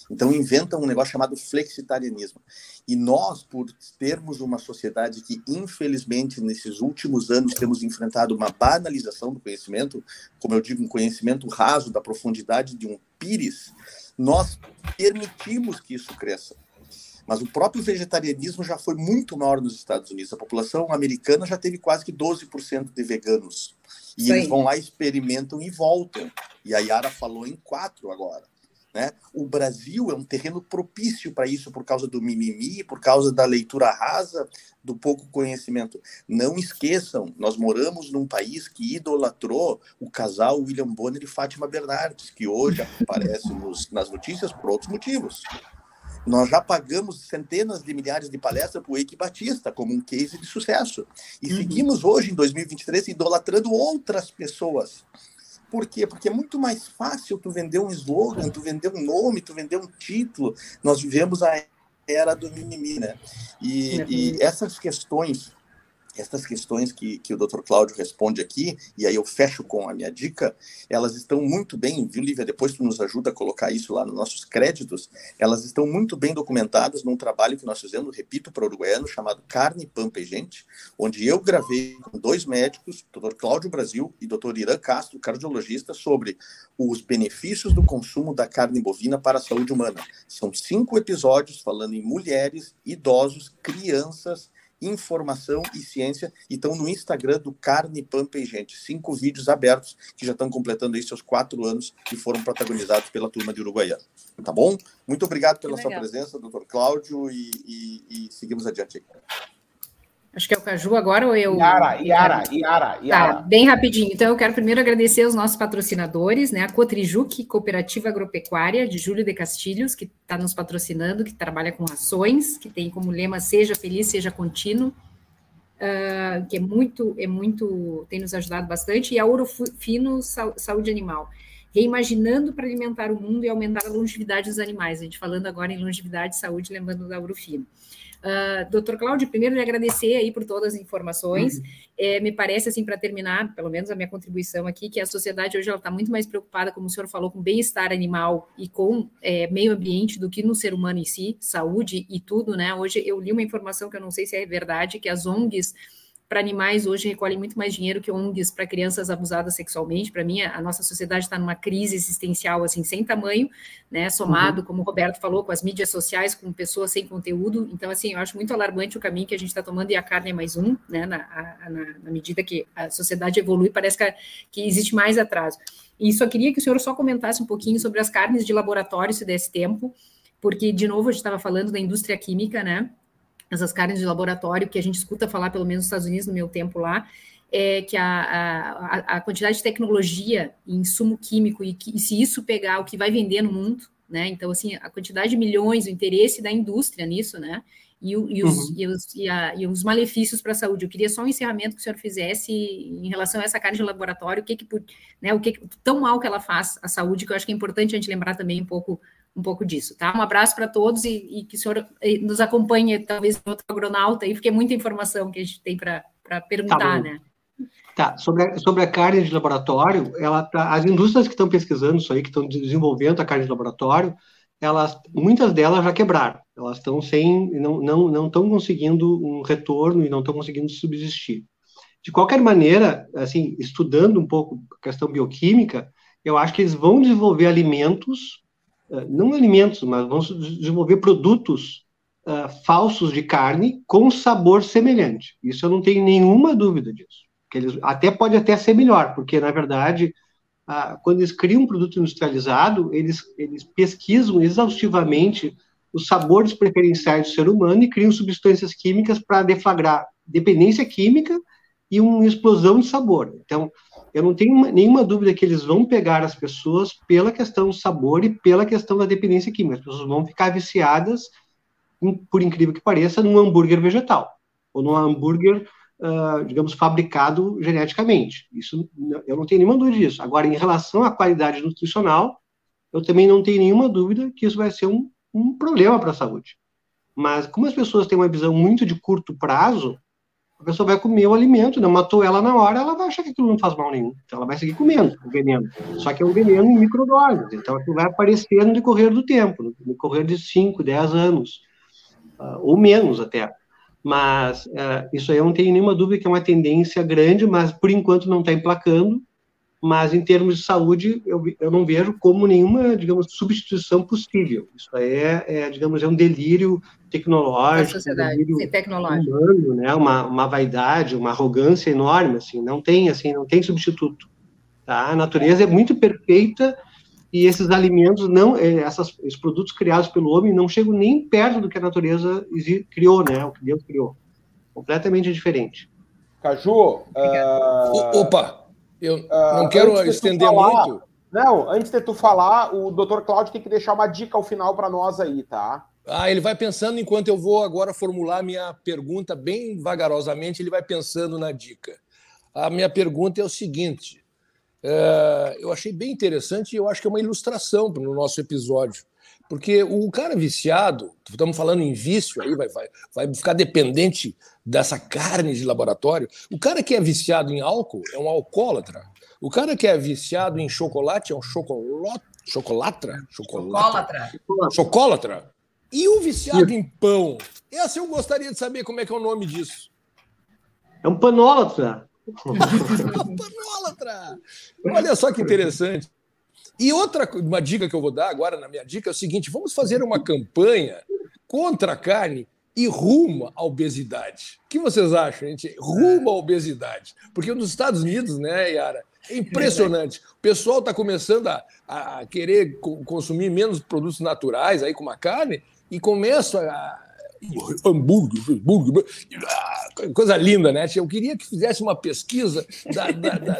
Então inventam um negócio chamado flexitarianismo. E nós, por termos uma sociedade que, infelizmente, nesses últimos anos temos enfrentado uma banalização do conhecimento, como eu digo, um conhecimento raso da profundidade de um pires, nós permitimos que isso cresça. Mas o próprio vegetarianismo já foi muito maior nos Estados Unidos. A população americana já teve quase que 12% de veganos. E Sim. eles vão lá, experimentam e voltam. E a Yara falou em quatro agora. Né? O Brasil é um terreno propício para isso por causa do mimimi, por causa da leitura rasa, do pouco conhecimento. Não esqueçam, nós moramos num país que idolatrou o casal William Bonner e Fátima Bernardes, que hoje aparece nos, nas notícias por outros motivos. Nós já pagamos centenas de milhares de palestras para o Eike Batista como um case de sucesso. E uhum. seguimos hoje, em 2023, idolatrando outras pessoas por quê? Porque é muito mais fácil tu vender um slogan, tu vender um nome, tu vender um título. Nós vivemos a era do mimimi, né? E, e essas questões essas questões que, que o Dr. Cláudio responde aqui, e aí eu fecho com a minha dica, elas estão muito bem, viu, Lívia? Depois tu nos ajuda a colocar isso lá nos nossos créditos, elas estão muito bem documentadas num trabalho que nós fizemos, repito, para o uruguaiano, chamado Carne, Pampa e Gente, onde eu gravei com dois médicos, Dr. Cláudio Brasil e Dr. Irã Castro, cardiologista, sobre os benefícios do consumo da carne bovina para a saúde humana. São cinco episódios falando em mulheres, idosos, crianças, informação e ciência. E estão no Instagram do Carne, Pampa e Gente. Cinco vídeos abertos que já estão completando aí seus quatro anos e foram protagonizados pela turma de Uruguaiana. Tá bom? Muito obrigado pela sua presença, doutor Cláudio, e, e, e seguimos adiante aí. Acho que é o Caju agora ou eu? Yara, Yara, Yara, Yara. Tá, bem rapidinho. Então, eu quero primeiro agradecer os nossos patrocinadores, né? A Cotrijuc, Cooperativa Agropecuária, de Júlio de Castilhos, que está nos patrocinando, que trabalha com ações, que tem como lema Seja Feliz, Seja Contínuo, uh, que é muito, é muito, tem nos ajudado bastante, e a Ourofino Saúde Animal. Reimaginando para alimentar o mundo e aumentar a longevidade dos animais. A gente falando agora em longevidade e saúde, lembrando da Ourofino. Uh, doutor Cláudio, primeiro lhe agradecer aí por todas as informações. Uhum. É, me parece, assim, para terminar, pelo menos a minha contribuição aqui, que a sociedade hoje está muito mais preocupada, como o senhor falou, com bem-estar animal e com é, meio ambiente do que no ser humano em si, saúde e tudo, né? Hoje eu li uma informação que eu não sei se é verdade, que as ONGs para animais hoje recolhem muito mais dinheiro que ONGs para crianças abusadas sexualmente. Para mim, a nossa sociedade está numa crise existencial assim sem tamanho, né? Somado, uhum. como o Roberto falou, com as mídias sociais, com pessoas sem conteúdo. Então, assim, eu acho muito alarmante o caminho que a gente está tomando e a carne é mais um, né? Na, a, na, na medida que a sociedade evolui, parece que, que existe mais atraso. E só queria que o senhor só comentasse um pouquinho sobre as carnes de laboratório, se desse tempo, porque, de novo, a gente estava falando da indústria química, né? Essas carnes de laboratório, que a gente escuta falar, pelo menos nos Estados Unidos, no meu tempo lá, é que a, a, a quantidade de tecnologia e insumo químico, e, que, e se isso pegar o que vai vender no mundo, né? Então, assim, a quantidade de milhões, o interesse da indústria nisso, né? E, e, os, uhum. e, os, e, a, e, os, malefícios para a saúde. Eu queria só um encerramento que o senhor fizesse em relação a essa carne de laboratório, o que, que né, o que tão mal que ela faz à saúde, que eu acho que é importante a gente lembrar também um pouco um pouco disso, tá? Um abraço para todos e, e, que o senhor nos acompanhe, talvez, outro agronauta aí, porque é muita informação que a gente tem para perguntar, tá né? Tá, sobre a, sobre a carne de laboratório, ela tá, as indústrias que estão pesquisando isso aí, que estão desenvolvendo a carne de laboratório, elas, muitas delas já quebraram, elas estão sem, não não não estão conseguindo um retorno e não estão conseguindo subsistir. De qualquer maneira, assim, estudando um pouco a questão bioquímica, eu acho que eles vão desenvolver alimentos não alimentos, mas vamos desenvolver produtos uh, falsos de carne com sabor semelhante. Isso eu não tenho nenhuma dúvida disso. Que eles até pode até ser melhor, porque na verdade, uh, quando eles criam um produto industrializado, eles, eles pesquisam exaustivamente os sabores preferenciais do ser humano e criam substâncias químicas para deflagrar dependência química e uma explosão de sabor. Então, eu não tenho nenhuma dúvida que eles vão pegar as pessoas pela questão do sabor e pela questão da dependência química. As pessoas vão ficar viciadas, por incrível que pareça, num hambúrguer vegetal ou num hambúrguer, uh, digamos, fabricado geneticamente. Isso eu não tenho nenhuma dúvida disso. Agora, em relação à qualidade nutricional, eu também não tenho nenhuma dúvida que isso vai ser um, um problema para a saúde. Mas como as pessoas têm uma visão muito de curto prazo, a pessoa vai comer o alimento, não né? matou ela na hora, ela vai achar que aquilo não faz mal nenhum. Então ela vai seguir comendo o veneno. Só que é um veneno em microdoses. Então aquilo vai aparecer no decorrer do tempo, no decorrer de 5, 10 anos, uh, ou menos até. Mas uh, isso aí eu não tenho nenhuma dúvida que é uma tendência grande, mas por enquanto não está emplacando mas em termos de saúde eu, eu não vejo como nenhuma, digamos, substituição possível. Isso é, é digamos, é um delírio tecnológico, um delírio tecnológico. humano, né? Uma, uma vaidade, uma arrogância enorme, assim, não tem, assim, não tem substituto. Tá? A natureza é muito perfeita e esses alimentos não, é, essas, esses produtos criados pelo homem não chegam nem perto do que a natureza criou, né? O que Deus criou, completamente diferente. Caju, uh... opa, eu uh, não quero estender falar, muito. Não, antes de tu falar, o Dr. Cláudio tem que deixar uma dica ao final para nós aí, tá? Ah, ele vai pensando enquanto eu vou agora formular minha pergunta bem vagarosamente, ele vai pensando na dica. A minha pergunta é o seguinte: é, eu achei bem interessante e eu acho que é uma ilustração para o nosso episódio, Porque o cara viciado, estamos falando em vício aí, vai, vai, vai ficar dependente dessa carne de laboratório. O cara que é viciado em álcool é um alcoólatra. O cara que é viciado em chocolate é um chocolate, chocolatra? Chocolatra. Chocolatra. E o viciado em pão? Essa eu gostaria de saber como é que é o nome disso. É um panólatra. Olha só que interessante. E outra uma dica que eu vou dar agora na minha dica é o seguinte: vamos fazer uma campanha contra a carne e rumo à obesidade. O que vocês acham, gente? Rumo à obesidade. Porque nos Estados Unidos, né, Yara? É impressionante. O pessoal está começando a, a querer consumir menos produtos naturais, aí como a carne, e começa a, hambúrguer, hambúrguer, coisa linda, né? Eu queria que fizesse uma pesquisa da, da, da,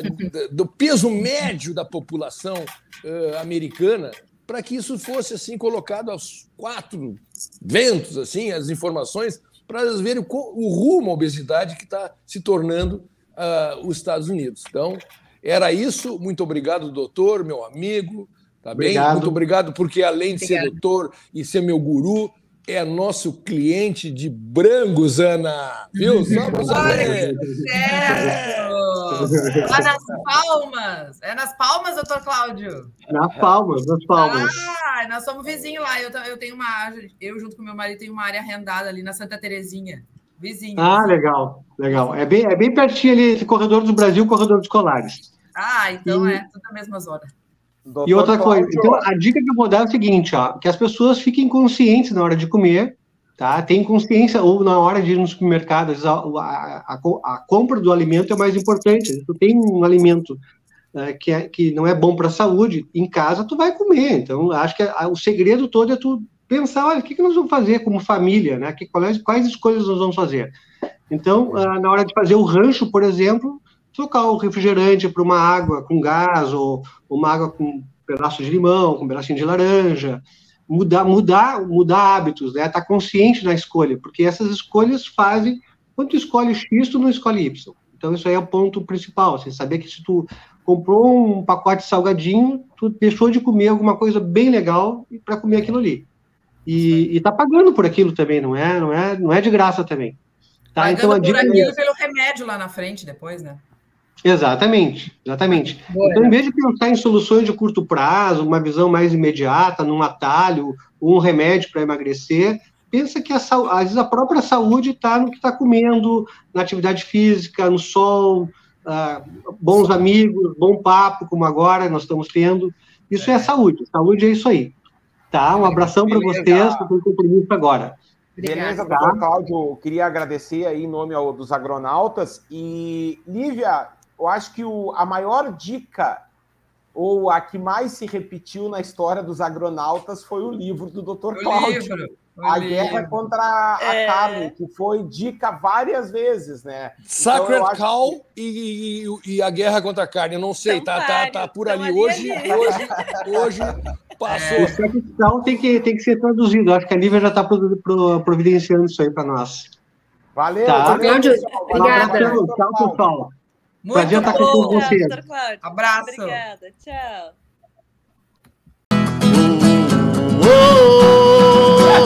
do peso médio da população uh, americana para que isso fosse assim colocado aos quatro ventos, assim, as informações para eles verem o, o, rumo à obesidade que está se tornando uh, os Estados Unidos. Então, era isso. Muito obrigado, doutor, meu amigo. Tá obrigado. bem? Muito obrigado, porque além de obrigado. ser doutor e ser meu guru, é nosso cliente de Brangos, Ana. Viu? Só saber. Certo! Lá nas Palmas. É nas Palmas, doutor Cláudio? Nas Palmas, nas Palmas. Ah, nós somos vizinhos lá. Eu, eu tenho uma... Eu, junto com meu marido, tenho uma área arrendada ali na Santa Terezinha. Vizinho. Ah, legal. Legal. É bem, é bem pertinho ali, esse corredor do Brasil, corredor dos colares. Ah, então e... é tudo na mesma zona. Doutor e outra coisa, então, a dica que eu vou dar é o seguinte, ó, que as pessoas fiquem conscientes na hora de comer, tá? Tem consciência, ou na hora de ir no supermercado, a, a, a, a compra do alimento é mais importante. Tu tem um alimento é, que, é, que não é bom para a saúde, em casa tu vai comer. Então, acho que o segredo todo é tu pensar, olha, o que, que nós vamos fazer como família, né? Que, quais, quais escolhas nós vamos fazer? Então, na hora de fazer o rancho, por exemplo, trocar o refrigerante para uma água com gás ou uma água com um pedaço de limão, com um pedacinho de laranja, mudar, mudar, mudar hábitos, né? Estar tá consciente na escolha, porque essas escolhas fazem quando tu escolhe X, tu não escolhe Y. Então isso aí é o ponto principal, você saber que se tu comprou um pacote de salgadinho, tu deixou de comer alguma coisa bem legal para comer aquilo ali. E, está pagando por aquilo também, não é, não é, não é de graça também. Tá? Pagando então, a por aquilo é... pelo remédio lá na frente depois, né? Exatamente, exatamente. Boa, então, em vez de pensar em soluções de curto prazo, uma visão mais imediata, num atalho, um remédio para emagrecer, pensa que a, às vezes a própria saúde está no que está comendo, na atividade física, no sol, uh, bons amigos, bom papo, como agora nós estamos tendo. Isso é, é saúde, saúde é isso aí. Tá? Um abração para vocês, que eu tenho compromisso agora. Beleza, doutor Cláudio, queria agradecer aí em nome dos agronautas. E, Lívia, eu acho que o, a maior dica, ou a que mais se repetiu na história dos agronautas, foi o livro do Dr. Cláudio. A livro. Guerra contra a é... Carne, que foi dica várias vezes, né? Sacred então, Cow que... e, e, e, a Guerra contra a Carne, eu não sei, tá, tá, tá por ali. Hoje, hoje, hoje passou. É. O Sacred Cow tem que, tem que ser traduzido, acho que a Lívia já está providenciando isso aí para nós. Valeu, tá. Cláudio, obrigada. Tchau, pessoal. Muito Prazer estar aqui com você. Abraço. Obrigada. Tchau. Oh, oh,